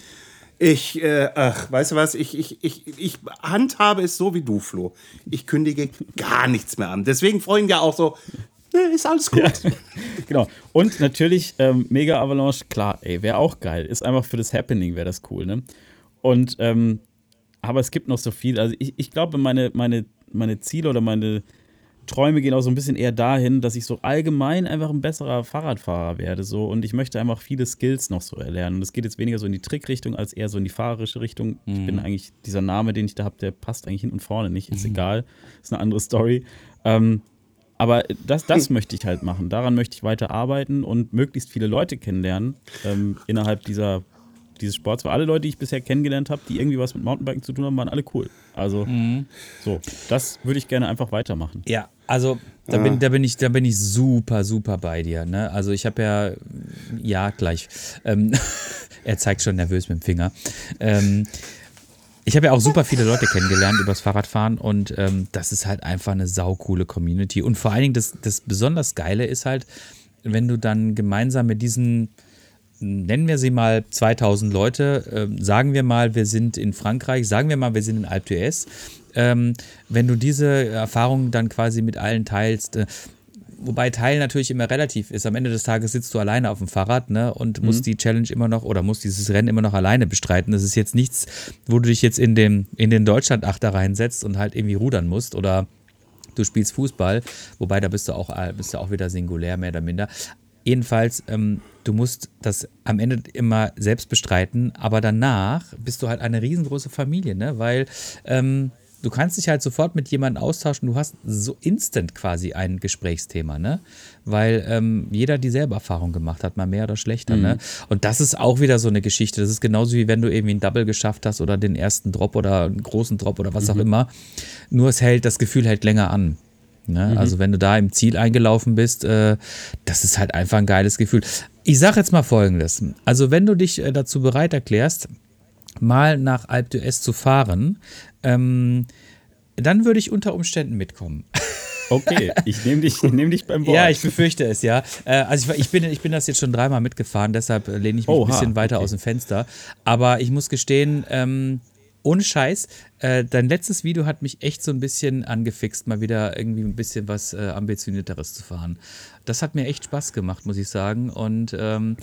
S3: Ich, äh, ach, weißt du was? Ich, ich, ich, ich handhabe es so wie du, Flo. Ich kündige gar nichts mehr an. Deswegen freuen ja auch so, äh, ist alles gut.
S5: Genau. Und natürlich ähm, Mega Avalanche, klar, ey, wäre auch geil. Ist einfach für das Happening wäre das cool, ne? Und, ähm, aber es gibt noch so viel. Also ich, ich glaube, meine, meine, meine Ziele oder meine Träume gehen auch so ein bisschen eher dahin, dass ich so allgemein einfach ein besserer Fahrradfahrer werde. So. Und ich möchte einfach viele Skills noch so erlernen. Und es geht jetzt weniger so in die Trickrichtung als eher so in die fahrerische Richtung. Ich bin eigentlich, dieser Name, den ich da habe, der passt eigentlich hin und vorne nicht. Ist egal. Ist eine andere Story. Ähm, aber das, das möchte ich halt machen. Daran möchte ich weiter arbeiten und möglichst viele Leute kennenlernen ähm, innerhalb dieser, dieses Sports. Weil alle Leute, die ich bisher kennengelernt habe, die irgendwie was mit Mountainbiken zu tun haben, waren alle cool. Also so, das würde ich gerne einfach weitermachen.
S4: Ja, also da, bin, da, bin ich, da bin ich super, super bei dir. Ne? Also ich habe ja, ja, gleich. Ähm, Er zeigt schon nervös mit dem Finger. Ähm, ich habe ja auch super viele Leute kennengelernt übers Fahrradfahren und ähm, das ist halt einfach eine saukoole Community. Und vor allen Dingen das, das besonders Geile ist halt, wenn du dann gemeinsam mit diesen, nennen wir sie mal 2000 Leute, äh, sagen wir mal, wir sind in Frankreich, sagen wir mal, wir sind in Alpe d'Huez, ähm, wenn du diese Erfahrung dann quasi mit allen teilst, äh, wobei Teilen natürlich immer relativ ist. Am Ende des Tages sitzt du alleine auf dem Fahrrad ne, und musst
S5: Mhm.
S4: die Challenge immer noch oder musst dieses Rennen immer noch alleine bestreiten. Das ist jetzt nichts, wo du dich jetzt in, dem, in den Deutschland-Achter reinsetzt und halt irgendwie rudern musst oder du spielst Fußball, wobei da bist du auch, äh, bist du auch wieder singulär, mehr oder minder. Jedenfalls, ähm, du musst das am Ende immer selbst bestreiten, aber danach bist du halt eine riesengroße Familie, ne? weil ähm, du kannst dich halt sofort mit jemandem austauschen, du hast so instant quasi ein Gesprächsthema, ne? weil ähm, jeder dieselbe Erfahrung gemacht hat, mal mehr oder schlechter. Ne? Und das ist auch wieder so eine Geschichte, das ist genauso wie wenn du irgendwie ein Double geschafft hast oder den ersten Drop oder einen großen Drop oder was auch immer, nur es hält, das Gefühl hält länger an. Ne? Also wenn du da im Ziel eingelaufen bist, äh, das ist halt einfach ein geiles Gefühl. Ich sage jetzt mal Folgendes. Also wenn du dich äh, dazu bereit erklärst, mal nach Alpe d'Huez zu fahren, ähm, dann würde ich unter Umständen mitkommen.
S5: Okay, ich nehme dich, ich nehm dich beim Wort.
S4: Ja, ich befürchte es, ja. Äh, also ich, ich, bin, ich bin das jetzt schon dreimal mitgefahren, deshalb äh, lehne ich mich
S5: Oha,
S4: ein bisschen weiter
S5: okay.
S4: aus dem Fenster. Aber ich muss gestehen, ähm, ohne Scheiß, äh, dein letztes Video hat mich echt so ein bisschen angefixt, mal wieder irgendwie ein bisschen was äh, ambitionierteres zu fahren. Das hat mir echt Spaß gemacht, muss ich sagen. Und ähm,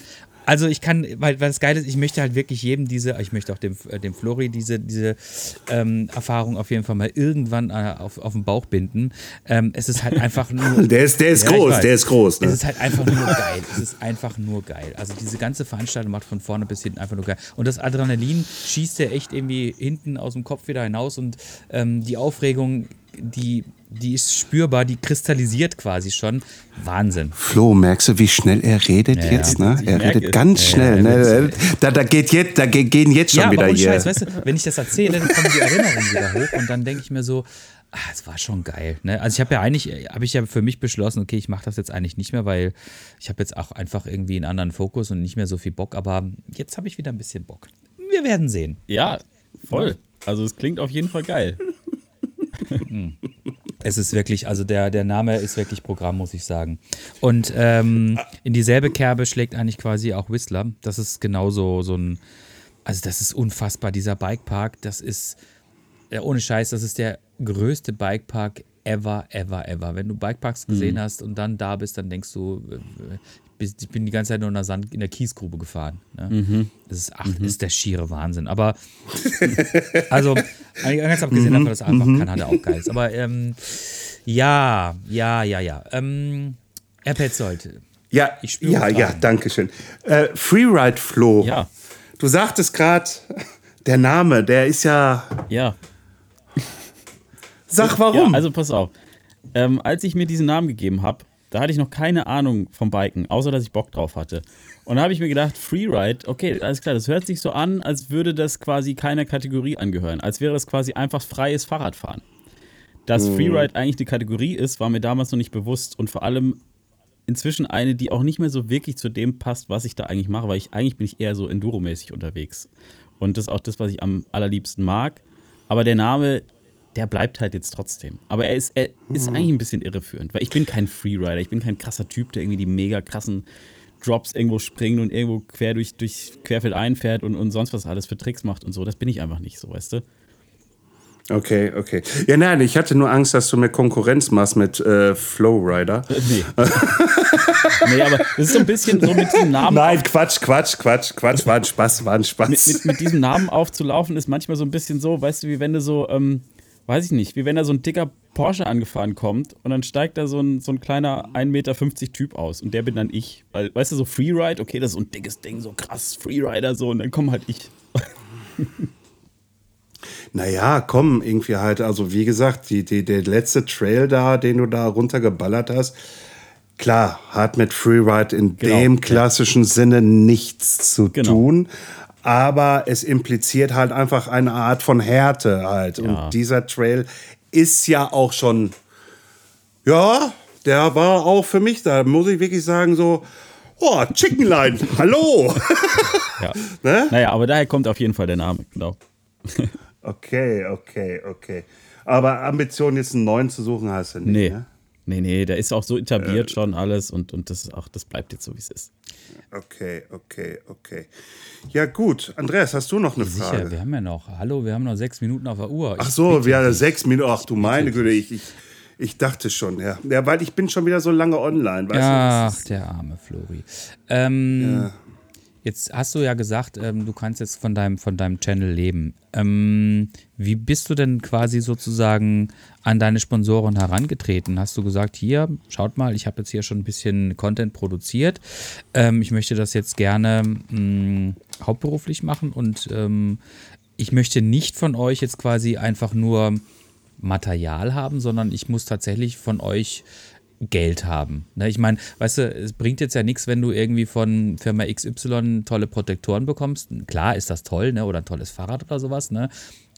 S4: also ich kann, weil, das Geile ist, ich möchte halt wirklich jedem diese, ich möchte auch dem, äh, dem Flori diese, diese ähm, Erfahrung auf jeden Fall mal irgendwann äh, auf, auf den Bauch binden. Ähm, es ist halt einfach nur.
S3: Der ist, der ist
S4: Ja,
S3: groß, der ist groß. Ne?
S4: Es ist halt einfach nur geil. Es ist einfach nur geil. Also diese ganze Veranstaltung macht von vorne bis hinten einfach nur geil. Und das Adrenalin schießt ja echt irgendwie hinten aus dem Kopf wieder hinaus und ähm, die Aufregung, die, die ist spürbar, die kristallisiert quasi schon. Wahnsinn.
S3: Flo, merkst du, wie schnell er redet
S4: Ja,
S3: jetzt? Ne? Er redet
S5: es.
S3: ganz schnell.
S4: ja,
S3: ne? Da, da, geht jetzt, da ge- gehen jetzt schon
S4: ja,
S3: wieder hier.
S4: Scheiß, weißt du, wenn ich das erzähle, dann kommen die Erinnerungen wieder hoch und dann denke ich mir so, ah, es war schon geil. Ne? Also ich habe ja eigentlich, habe ich ja für mich beschlossen, okay, ich mache das jetzt eigentlich nicht mehr, weil ich habe jetzt auch einfach irgendwie einen anderen Fokus und nicht mehr so viel Bock, aber jetzt habe ich wieder ein bisschen Bock. Wir werden sehen.
S5: Ja, voll. Also es klingt auf jeden Fall geil.
S4: Es ist wirklich, also der, der Name ist wirklich Programm, muss ich sagen. Und ähm, in dieselbe Kerbe schlägt eigentlich quasi auch Whistler. Das ist genauso so ein, also das ist unfassbar, dieser Bikepark, das ist, ja, ohne Scheiß, das ist der größte Bikepark ever, ever, ever. Wenn du Bikeparks gesehen hast und dann da bist, dann denkst du, äh, ich bin- die ganze Zeit nur in der, Sand, in der Kiesgrube gefahren. Ne? Das ist, ach, das ist der schiere Wahnsinn. Aber also, ganz abgesehen davon, dass er einfach Kanada auch geil. Aber ähm, ja, ja, ja, ja. Ähm, Herr Petzold,
S3: Ja,
S4: Ich spüre
S3: ja, ja, danke schön. Äh, Freeride Flo.
S5: Ja.
S3: Du sagtest gerade, der Name, der ist ja.
S5: Ja.
S3: Sag warum.
S5: Ja, also pass auf. Ähm, als ich mir diesen Namen gegeben habe, da hatte ich noch keine Ahnung vom Biken, außer dass ich Bock drauf hatte. Und da habe ich mir gedacht, Freeride, okay, alles klar, das hört sich so an, als würde das quasi keiner Kategorie angehören, als wäre das quasi einfach freies Fahrradfahren. Dass Freeride eigentlich die Kategorie ist, war mir damals noch nicht bewusst und vor allem inzwischen eine, die auch nicht mehr so wirklich zu dem passt, was ich da eigentlich mache, weil ich eigentlich bin ich eher so Enduro-mäßig unterwegs. Und das ist auch das, was ich am allerliebsten mag. Aber der Name, der bleibt halt jetzt trotzdem. Aber er ist, er ist eigentlich ein bisschen irreführend, weil ich bin kein Freerider, ich bin kein krasser Typ, der irgendwie die mega krassen Drops irgendwo springt und irgendwo quer durch, durch Querfeld einfährt und, und sonst was alles für Tricks macht und so. Das bin ich einfach nicht so, weißt du?
S3: Okay, okay. Ja, nein, ich hatte nur Angst, dass du mir Konkurrenz machst mit äh, Flowrider.
S5: Nee. nee, aber das ist so ein bisschen so mit diesem Namen.
S3: Nein, Quatsch, Quatsch, Quatsch, Quatsch, war ein Spaß, war ein Spaß.
S5: mit, mit, mit diesem Namen aufzulaufen, ist manchmal so ein bisschen so, weißt du, wie wenn du so, ähm, weiß ich nicht, wie wenn da so ein dicker Porsche angefahren kommt und dann steigt da so ein, so ein kleiner 1,50 Meter Typ aus und der bin dann ich. Weil, weißt du, so Freeride, okay, das ist so ein dickes Ding, so krass, Freerider so und dann komm halt ich.
S3: Naja, komm, irgendwie halt, also wie gesagt, die, die, der letzte Trail da, den du da runtergeballert hast, klar, hat mit Freeride in
S5: Genau,
S3: dem
S5: ja.
S3: klassischen Sinne nichts zu
S5: Genau.
S3: tun. Aber es impliziert halt einfach eine Art von Härte halt.
S5: Ja.
S3: Und dieser Trail ist ja auch schon, ja, der war auch für mich, da muss ich wirklich sagen, so Oh, Chickenline, hallo.
S5: Ja.
S3: Ne?
S5: Naja, aber daher kommt auf jeden Fall der Name, genau.
S3: Okay, okay, okay. Aber Ambition, jetzt einen neuen zu suchen, hast du nicht,
S5: Nee.
S3: ne?
S5: Nee, nee, der ist auch so etabliert schon alles und, und das auch, das bleibt jetzt so, wie es ist.
S3: Okay, okay, okay. Ja, gut. Andreas, hast du noch eine
S4: Sicher,
S3: Frage?
S4: wir haben ja noch. Hallo, wir haben noch sechs Minuten auf der Uhr.
S3: Ach so, wir haben sechs Minuten. Ach du meine Güte, ich, ich, ich dachte schon, ja. Ja, weil ich bin schon wieder so lange online, weißt
S4: Ach,
S3: du?
S4: der arme Flori. Ähm,
S3: Ja.
S4: Jetzt hast du ja gesagt, ähm, du kannst jetzt von deinem, von deinem Channel leben. Ähm, wie bist du denn quasi sozusagen an deine Sponsoren herangetreten? Hast du gesagt, hier, schaut mal, ich habe jetzt hier schon ein bisschen Content produziert. Ähm, ich möchte das jetzt gerne mh, hauptberuflich machen und ähm, ich möchte nicht von euch jetzt quasi einfach nur Material haben, sondern ich muss tatsächlich von euch Geld haben. Ne, ich meine, weißt du, es bringt jetzt ja nichts, wenn du irgendwie von Firma XY tolle Protektoren bekommst. Klar ist das toll, ne? Oder ein tolles Fahrrad oder sowas, ne?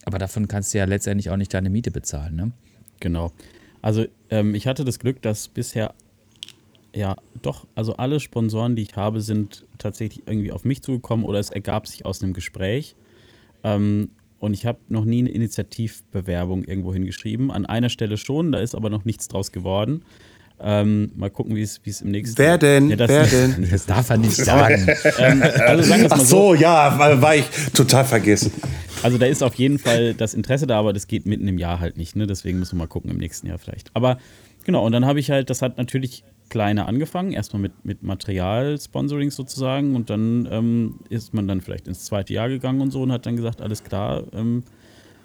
S4: Aber davon kannst du ja letztendlich auch nicht deine Miete bezahlen, ne?
S5: Genau. Also ähm, ich hatte das Glück, dass bisher ja doch, also alle Sponsoren, die ich habe, sind tatsächlich irgendwie auf mich zugekommen oder es ergab sich aus einem Gespräch. Ähm, und ich habe noch nie eine Initiativbewerbung irgendwo hingeschrieben. An einer Stelle schon, da ist aber noch nichts draus geworden. Ähm, mal gucken, wie es im nächsten
S3: Wer denn?
S5: Ja, das-
S3: Wer denn?
S4: Das darf er nicht sagen.
S5: Ähm, also sagen
S3: Ach
S5: so.
S3: so, ja, war, war ich total vergessen.
S5: Also da ist auf jeden Fall das Interesse da, aber das geht mitten im Jahr halt nicht. Ne? Deswegen müssen wir mal gucken im nächsten Jahr vielleicht. Aber genau, und dann habe ich halt, das hat natürlich kleiner angefangen, erstmal mit, mit Material-Sponsoring sozusagen und dann ähm, ist man dann vielleicht ins zweite Jahr gegangen und so und hat dann gesagt, alles klar, ähm,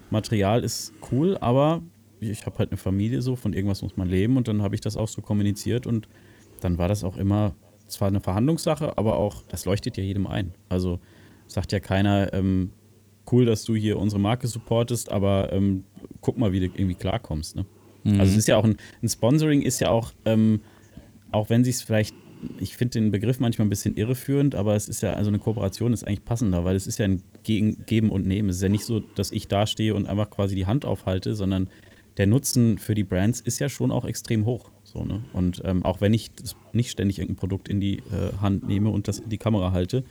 S5: Material ist cool, aber ich habe halt eine Familie so, von irgendwas muss man leben und dann habe ich das auch so kommuniziert und dann war das auch immer zwar eine Verhandlungssache, aber auch, das leuchtet ja jedem ein. Also sagt ja keiner, ähm, cool, dass du hier unsere Marke supportest, aber ähm, guck mal, wie du irgendwie klarkommst. Ne? Also es ist ja auch ein, ein Sponsoring ist ja auch, ähm, auch wenn sich es vielleicht, ich finde den Begriff manchmal ein bisschen irreführend, aber es ist ja, also eine Kooperation ist eigentlich passender, weil es ist ja ein Gegen, Geben und Nehmen. Es ist ja nicht so, dass ich da stehe und einfach quasi die Hand aufhalte, sondern der Nutzen für die Brands ist ja schon auch extrem hoch. So, ne? Und ähm, auch wenn ich nicht ständig irgendein Produkt in die äh, Hand nehme und das in die Kamera halte,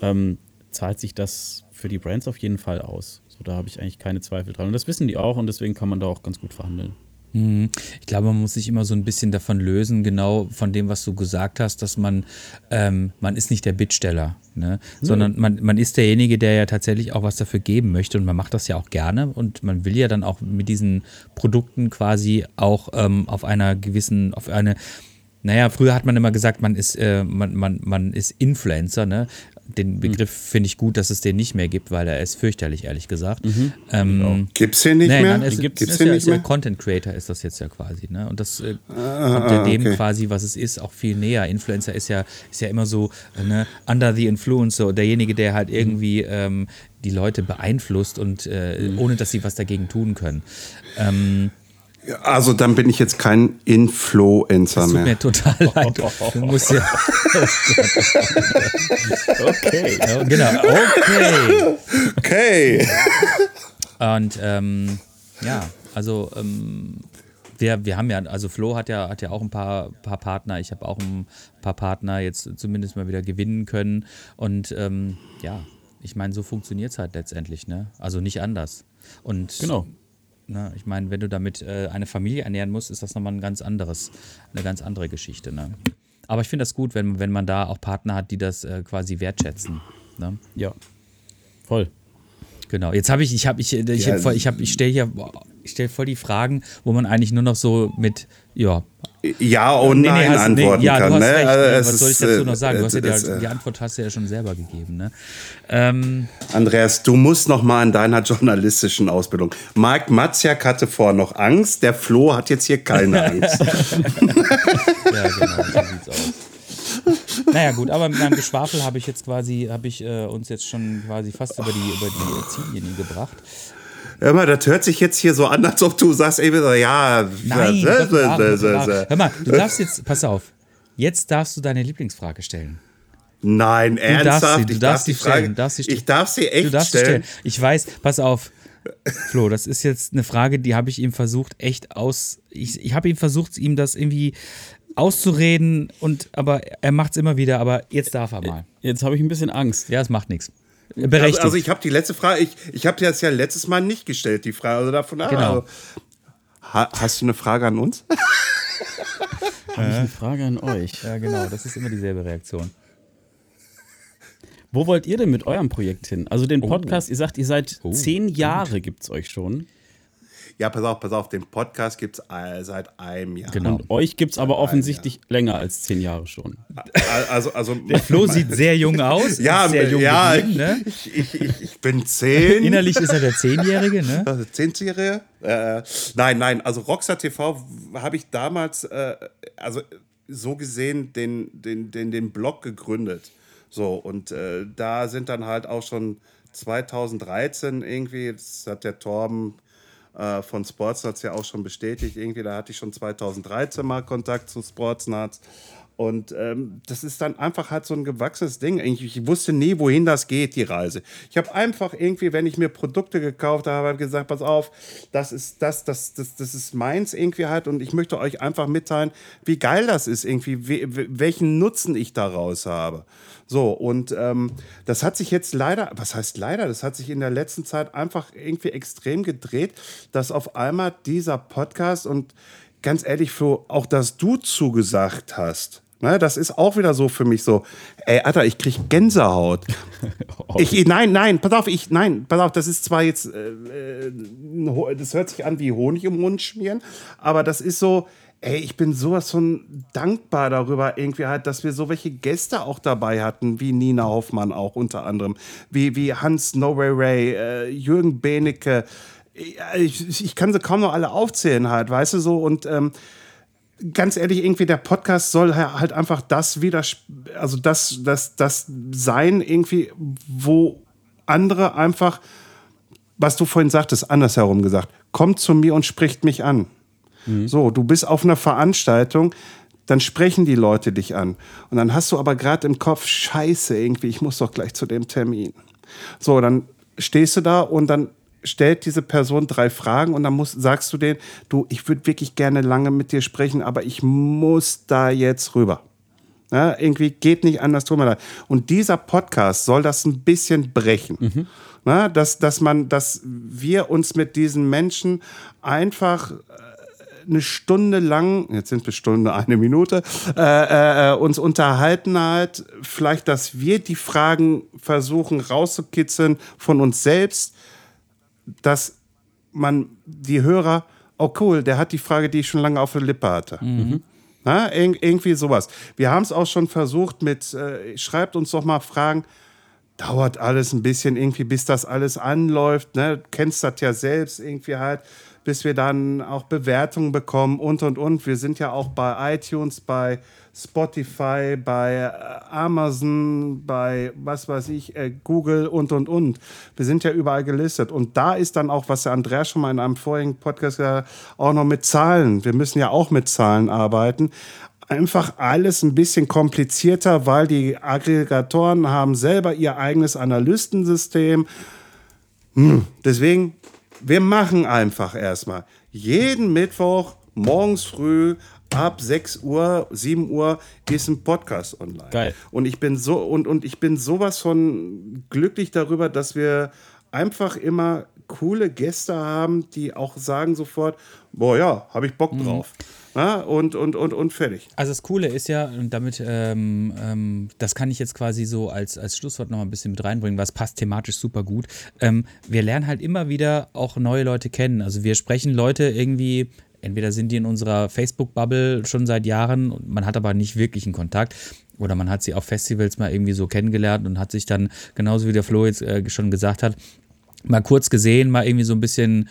S5: ähm, zahlt sich das für die Brands auf jeden Fall aus. So, da habe ich eigentlich keine Zweifel dran. Und das wissen die auch und deswegen kann man da auch ganz gut verhandeln.
S4: Mhm. Ich glaube, man muss sich immer so ein bisschen davon lösen, genau von dem, was du gesagt hast, dass man, ähm, man ist nicht der Bittsteller, ne? sondern man, man ist derjenige, der ja tatsächlich auch was dafür geben möchte und man macht das ja auch gerne und man will ja dann auch mit diesen Produkten quasi auch ähm, auf einer gewissen, auf eine naja, früher hat man immer gesagt, man ist, äh, man, man, man ist Influencer, ne? Den Begriff finde ich gut, dass es den nicht mehr gibt, weil er ist fürchterlich, ehrlich gesagt. Ähm,
S3: Gibt's den nicht
S4: Nee,
S3: mehr?
S4: nein, es
S5: Gibt's
S4: gibt's
S3: den
S4: ja,
S3: nicht mehr?
S4: Content Creator ist das jetzt ja quasi, ne? Und das äh,
S3: Ah,
S4: kommt ja dem
S3: okay.
S4: quasi, was es ist, auch viel näher. Influencer ist ja, ist ja immer so, äh, ne, under the influence, so derjenige, der halt irgendwie ähm, die Leute beeinflusst und äh, ohne dass sie was dagegen tun können. Ähm,
S3: Also dann bin ich jetzt kein Influencer mehr.
S4: mir total leid. Du musst ja.
S5: Okay.
S4: Ja, genau, okay.
S3: Okay.
S4: Und ähm, ja, also ähm, wir, wir haben ja, also Flo hat ja, hat ja auch ein paar, paar Partner, ich habe auch ein paar Partner jetzt zumindest mal wieder gewinnen können. Und ähm, ja, ich meine, so funktioniert es halt letztendlich, ne? Also nicht anders. Und
S5: Genau.
S4: Ne, ich meine, wenn du damit äh, eine Familie ernähren musst, ist das nochmal ein ganz anderes, eine ganz andere Geschichte. Ne? Aber ich finde das gut, wenn, wenn man da auch Partner hat, die das äh, quasi wertschätzen. Ne?
S5: Ja. Voll.
S4: Genau. Jetzt habe ich, ich habe, ich, ich,
S3: Ja,
S4: hab voll- ich, hab, ich stelle hier, ich stelle voll die Fragen, wo man eigentlich nur noch so mit, ja.
S3: Ja und
S4: nee,
S3: nein
S4: hast- nee,
S3: antworten
S4: ja,
S3: kann. ne?
S4: recht.
S3: Also
S4: was soll ich dazu
S3: äh,
S4: noch sagen? Du hast ja die,
S3: äh,
S4: die Antwort hast du ja schon selber gegeben. Ne? Ähm,
S3: Andreas, du musst noch mal in deiner journalistischen Ausbildung. Marc Matziak hatte vorher noch Angst, der Flo hat jetzt hier keine Angst.
S4: ja, genau, so sieht's aus. Naja, gut, aber mit meinem Geschwafel habe ich jetzt quasi, habe ich äh, uns jetzt schon quasi fast über die, über die äh, Ziellinie gebracht.
S3: Hör mal, das hört sich jetzt hier so an, als ob du sagst, ey, ja,
S4: Nein, hör mal, du darfst jetzt, pass auf, jetzt darfst du deine Lieblingsfrage stellen.
S3: Nein,
S4: Du darfst
S3: ernsthaft,
S4: sie, du
S3: ich
S4: darfst
S3: darf
S4: sie
S3: die Frage,
S4: stellen. Du darfst sie stellen.
S3: ich darf sie echt
S4: Du darfst sie
S3: stellen.
S4: stellen. Ich weiß, pass auf. Flo, das ist jetzt eine Frage, die habe ich ihm versucht, echt aus. Ich, ich habe ihm versucht, ihm das irgendwie auszureden und aber er macht es immer wieder, aber jetzt darf er mal.
S5: Jetzt habe ich ein bisschen Angst.
S4: Ja, es macht nichts.
S3: Also,
S4: Berechtigt.
S3: also ich habe die letzte Frage, ich, ich habe das ja letztes Mal nicht gestellt, die Frage. Also davon
S4: Genau.
S3: also, ha, hast du eine Frage an uns?
S5: Habe ich eine Frage an euch.
S4: ja, genau, das ist immer dieselbe Reaktion.
S5: Wo wollt ihr denn mit eurem Projekt hin? Also den Podcast, ihr sagt, ihr seid zehn Jahre gibt es euch schon.
S3: Ja, pass auf, pass auf, den Podcast gibt es seit einem Jahr.
S4: Genau.
S5: Und euch gibt es aber offensichtlich länger als zehn Jahre schon.
S3: Also, also
S4: Flo sieht sehr jung aus.
S3: ja,
S4: ist sehr jung
S3: ja
S4: geblieben, ne?
S3: ich, ich, ich, ich bin zehn.
S4: Innerlich ist er der Zehnjährige, ne?
S3: Also Zehnjährige? Äh, nein, nein, also Rockstar TV habe ich damals, äh, also so gesehen, den, den, den, den Blog gegründet. So, und äh, da sind dann halt auch schon 2013 irgendwie, das hat der Torben äh, von Sportsnuts ja auch schon bestätigt, irgendwie, da hatte ich schon 2013 mal Kontakt zu Sportsnuts. Und ähm, das ist dann einfach halt so ein gewachsenes Ding. Ich, ich wusste nie, wohin das geht, die Reise. Ich habe einfach irgendwie, wenn ich mir Produkte gekauft habe, hab gesagt, pass auf, das ist das, das, das, das ist meins irgendwie halt. Und ich möchte euch einfach mitteilen, wie geil das ist, irgendwie, we, we- welchen Nutzen ich daraus habe. So, und ähm, das hat sich jetzt leider, was heißt leider, das hat sich in der letzten Zeit einfach irgendwie extrem gedreht, dass auf einmal dieser Podcast und ganz ehrlich, Flo, auch dass du zugesagt hast, ne, das ist auch wieder so für mich so, ey, Alter, ich krieg Gänsehaut. Ich, nein, nein, pass auf, ich, nein, pass auf, das ist zwar jetzt, äh, äh, das hört sich an wie Honig im Mund schmieren, aber das ist so, ey, ich bin sowas von dankbar darüber, irgendwie halt, dass wir so welche Gäste auch dabei hatten, wie Nina Hoffmann auch unter anderem, wie, wie Hans No Way Ray, äh, Jürgen Benecke, ich, ich kann sie kaum noch alle aufzählen halt, weißt du so, und ähm, ganz ehrlich, irgendwie der Podcast soll halt einfach das wieder, also das, das, das sein, irgendwie, wo andere einfach, was du vorhin sagtest, andersherum gesagt, kommt zu mir und spricht mich an. So, du bist auf einer Veranstaltung, dann sprechen die Leute dich an. Und dann hast du aber gerade im Kopf, scheiße, irgendwie, ich muss doch gleich zu dem Termin. So, dann stehst du da und dann stellt diese Person drei Fragen und dann musst, sagst du denen, du, ich würde wirklich gerne lange mit dir sprechen, aber ich muss da jetzt rüber. Ja, irgendwie geht nicht anders, tut mir leid. Und dieser Podcast soll das ein bisschen brechen. Na, dass, dass man, dass wir uns mit diesen Menschen einfach äh, eine Stunde lang, jetzt sind wir Stunde, eine Minute, äh, äh, uns unterhalten halt, vielleicht, dass wir die Fragen versuchen rauszukitzeln von uns selbst, dass man die Hörer, oh cool, der hat die Frage, die ich schon lange auf der Lippe hatte. Na, irg irgendwie sowas. Wir haben es auch schon versucht mit, äh, schreibt uns doch mal Fragen. Dauert alles ein bisschen irgendwie, bis das alles anläuft. Ne? Du kennst das ja selbst irgendwie halt, bis wir dann auch Bewertungen bekommen und und und. Wir sind ja auch bei iTunes, bei Spotify, bei äh, Amazon, bei was weiß ich, äh, Google und und und. Wir sind ja überall gelistet. Und da ist dann auch, was der Andreas schon mal in einem vorigen Podcast gesagt hat, auch noch mit Zahlen. Wir müssen ja auch mit Zahlen arbeiten. Einfach alles ein bisschen komplizierter, weil die Aggregatoren haben selber ihr eigenes Analystensystem. Hm, deswegen, wir machen einfach erstmal. Jeden Mittwoch morgens früh ab 6 Uhr, 7 Uhr ist ein Podcast online.
S5: Geil.
S3: Und ich bin so und, und ich bin sowas von glücklich darüber, dass wir einfach immer coole Gäste haben, die auch sagen sofort, boah ja, habe ich Bock drauf. Ja, und, und, und, und fertig.
S4: Also das Coole ist ja, und damit, ähm, ähm, das kann ich jetzt quasi so als, als Schlusswort noch ein bisschen mit reinbringen, was passt thematisch super gut. Ähm, wir lernen halt immer wieder auch neue Leute kennen. Also wir sprechen Leute irgendwie, entweder sind die in unserer Facebook-Bubble schon seit Jahren, man hat aber nicht wirklich einen Kontakt. Oder man hat sie auf Festivals mal irgendwie so kennengelernt und hat sich dann, genauso wie der Flo jetzt äh, schon gesagt hat, mal kurz gesehen, mal irgendwie so ein bisschen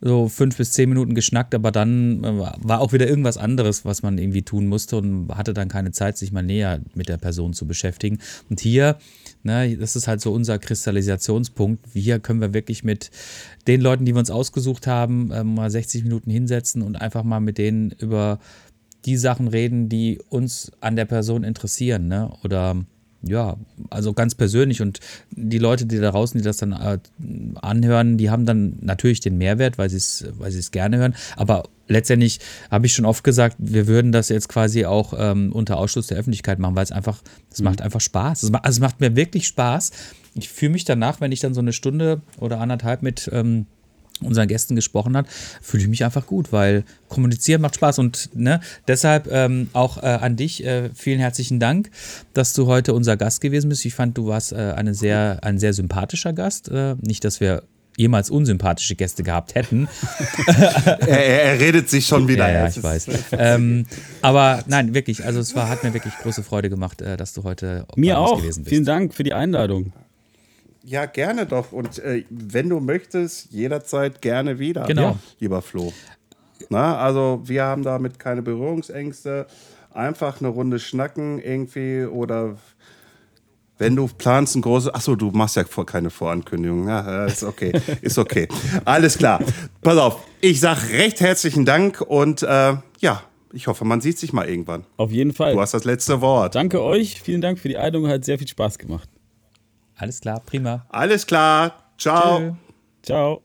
S4: so fünf bis zehn Minuten geschnackt, aber dann äh, war auch wieder irgendwas anderes, was man irgendwie tun musste und hatte dann keine Zeit, sich mal näher mit der Person zu beschäftigen. Und hier, ne, das ist halt so unser Kristallisationspunkt. Hier können wir wirklich mit den Leuten, die wir uns ausgesucht haben, äh, mal 60 Minuten hinsetzen und einfach mal mit denen über die Sachen reden, die uns an der Person interessieren, ne? Oder ja, also ganz persönlich und die Leute, die da draußen, die das dann äh, anhören, die haben dann natürlich den Mehrwert, weil sie es weil sie es gerne hören, aber letztendlich habe ich schon oft gesagt, wir würden das jetzt quasi auch ähm, unter Ausschluss der Öffentlichkeit machen, weil es einfach, es macht einfach Spaß. Es macht, also es macht mir wirklich Spaß. Ich fühle mich danach, wenn ich dann so eine Stunde oder anderthalb mit ähm, unseren Gästen gesprochen hat, fühle ich mich einfach gut, weil kommunizieren macht Spaß und ne, deshalb ähm, auch äh, an dich äh, vielen herzlichen Dank, dass du heute unser Gast gewesen bist. Ich fand, du warst äh, eine sehr, ein sehr sympathischer Gast. Äh, nicht, dass wir jemals unsympathische Gäste gehabt hätten.
S3: er, er, redet sich schon wieder.
S4: Ja, ja ich weiß. ähm, aber nein, wirklich, also es war, hat mir wirklich große Freude gemacht, äh, dass du heute
S5: mir auch. gewesen bist. Vielen Dank für die Einladung.
S3: Ja, gerne doch. Und äh, wenn du möchtest, jederzeit gerne wieder.
S4: Genau.
S3: Lieber Flo. Na, also wir haben damit keine Berührungsängste. Einfach eine Runde schnacken irgendwie oder wenn du planst ein großes, achso, du machst ja keine Vorankündigung. Ja, ist okay, ist okay. Alles klar. Pass auf, ich sag recht herzlichen Dank und äh, ja, ich hoffe, man sieht sich mal irgendwann.
S5: Auf jeden Fall.
S3: Du hast das letzte Wort.
S5: Danke euch, vielen Dank für die Einladung, hat sehr viel Spaß gemacht.
S4: Alles klar, prima.
S3: Alles klar. Ciao. Tschö.
S5: Ciao.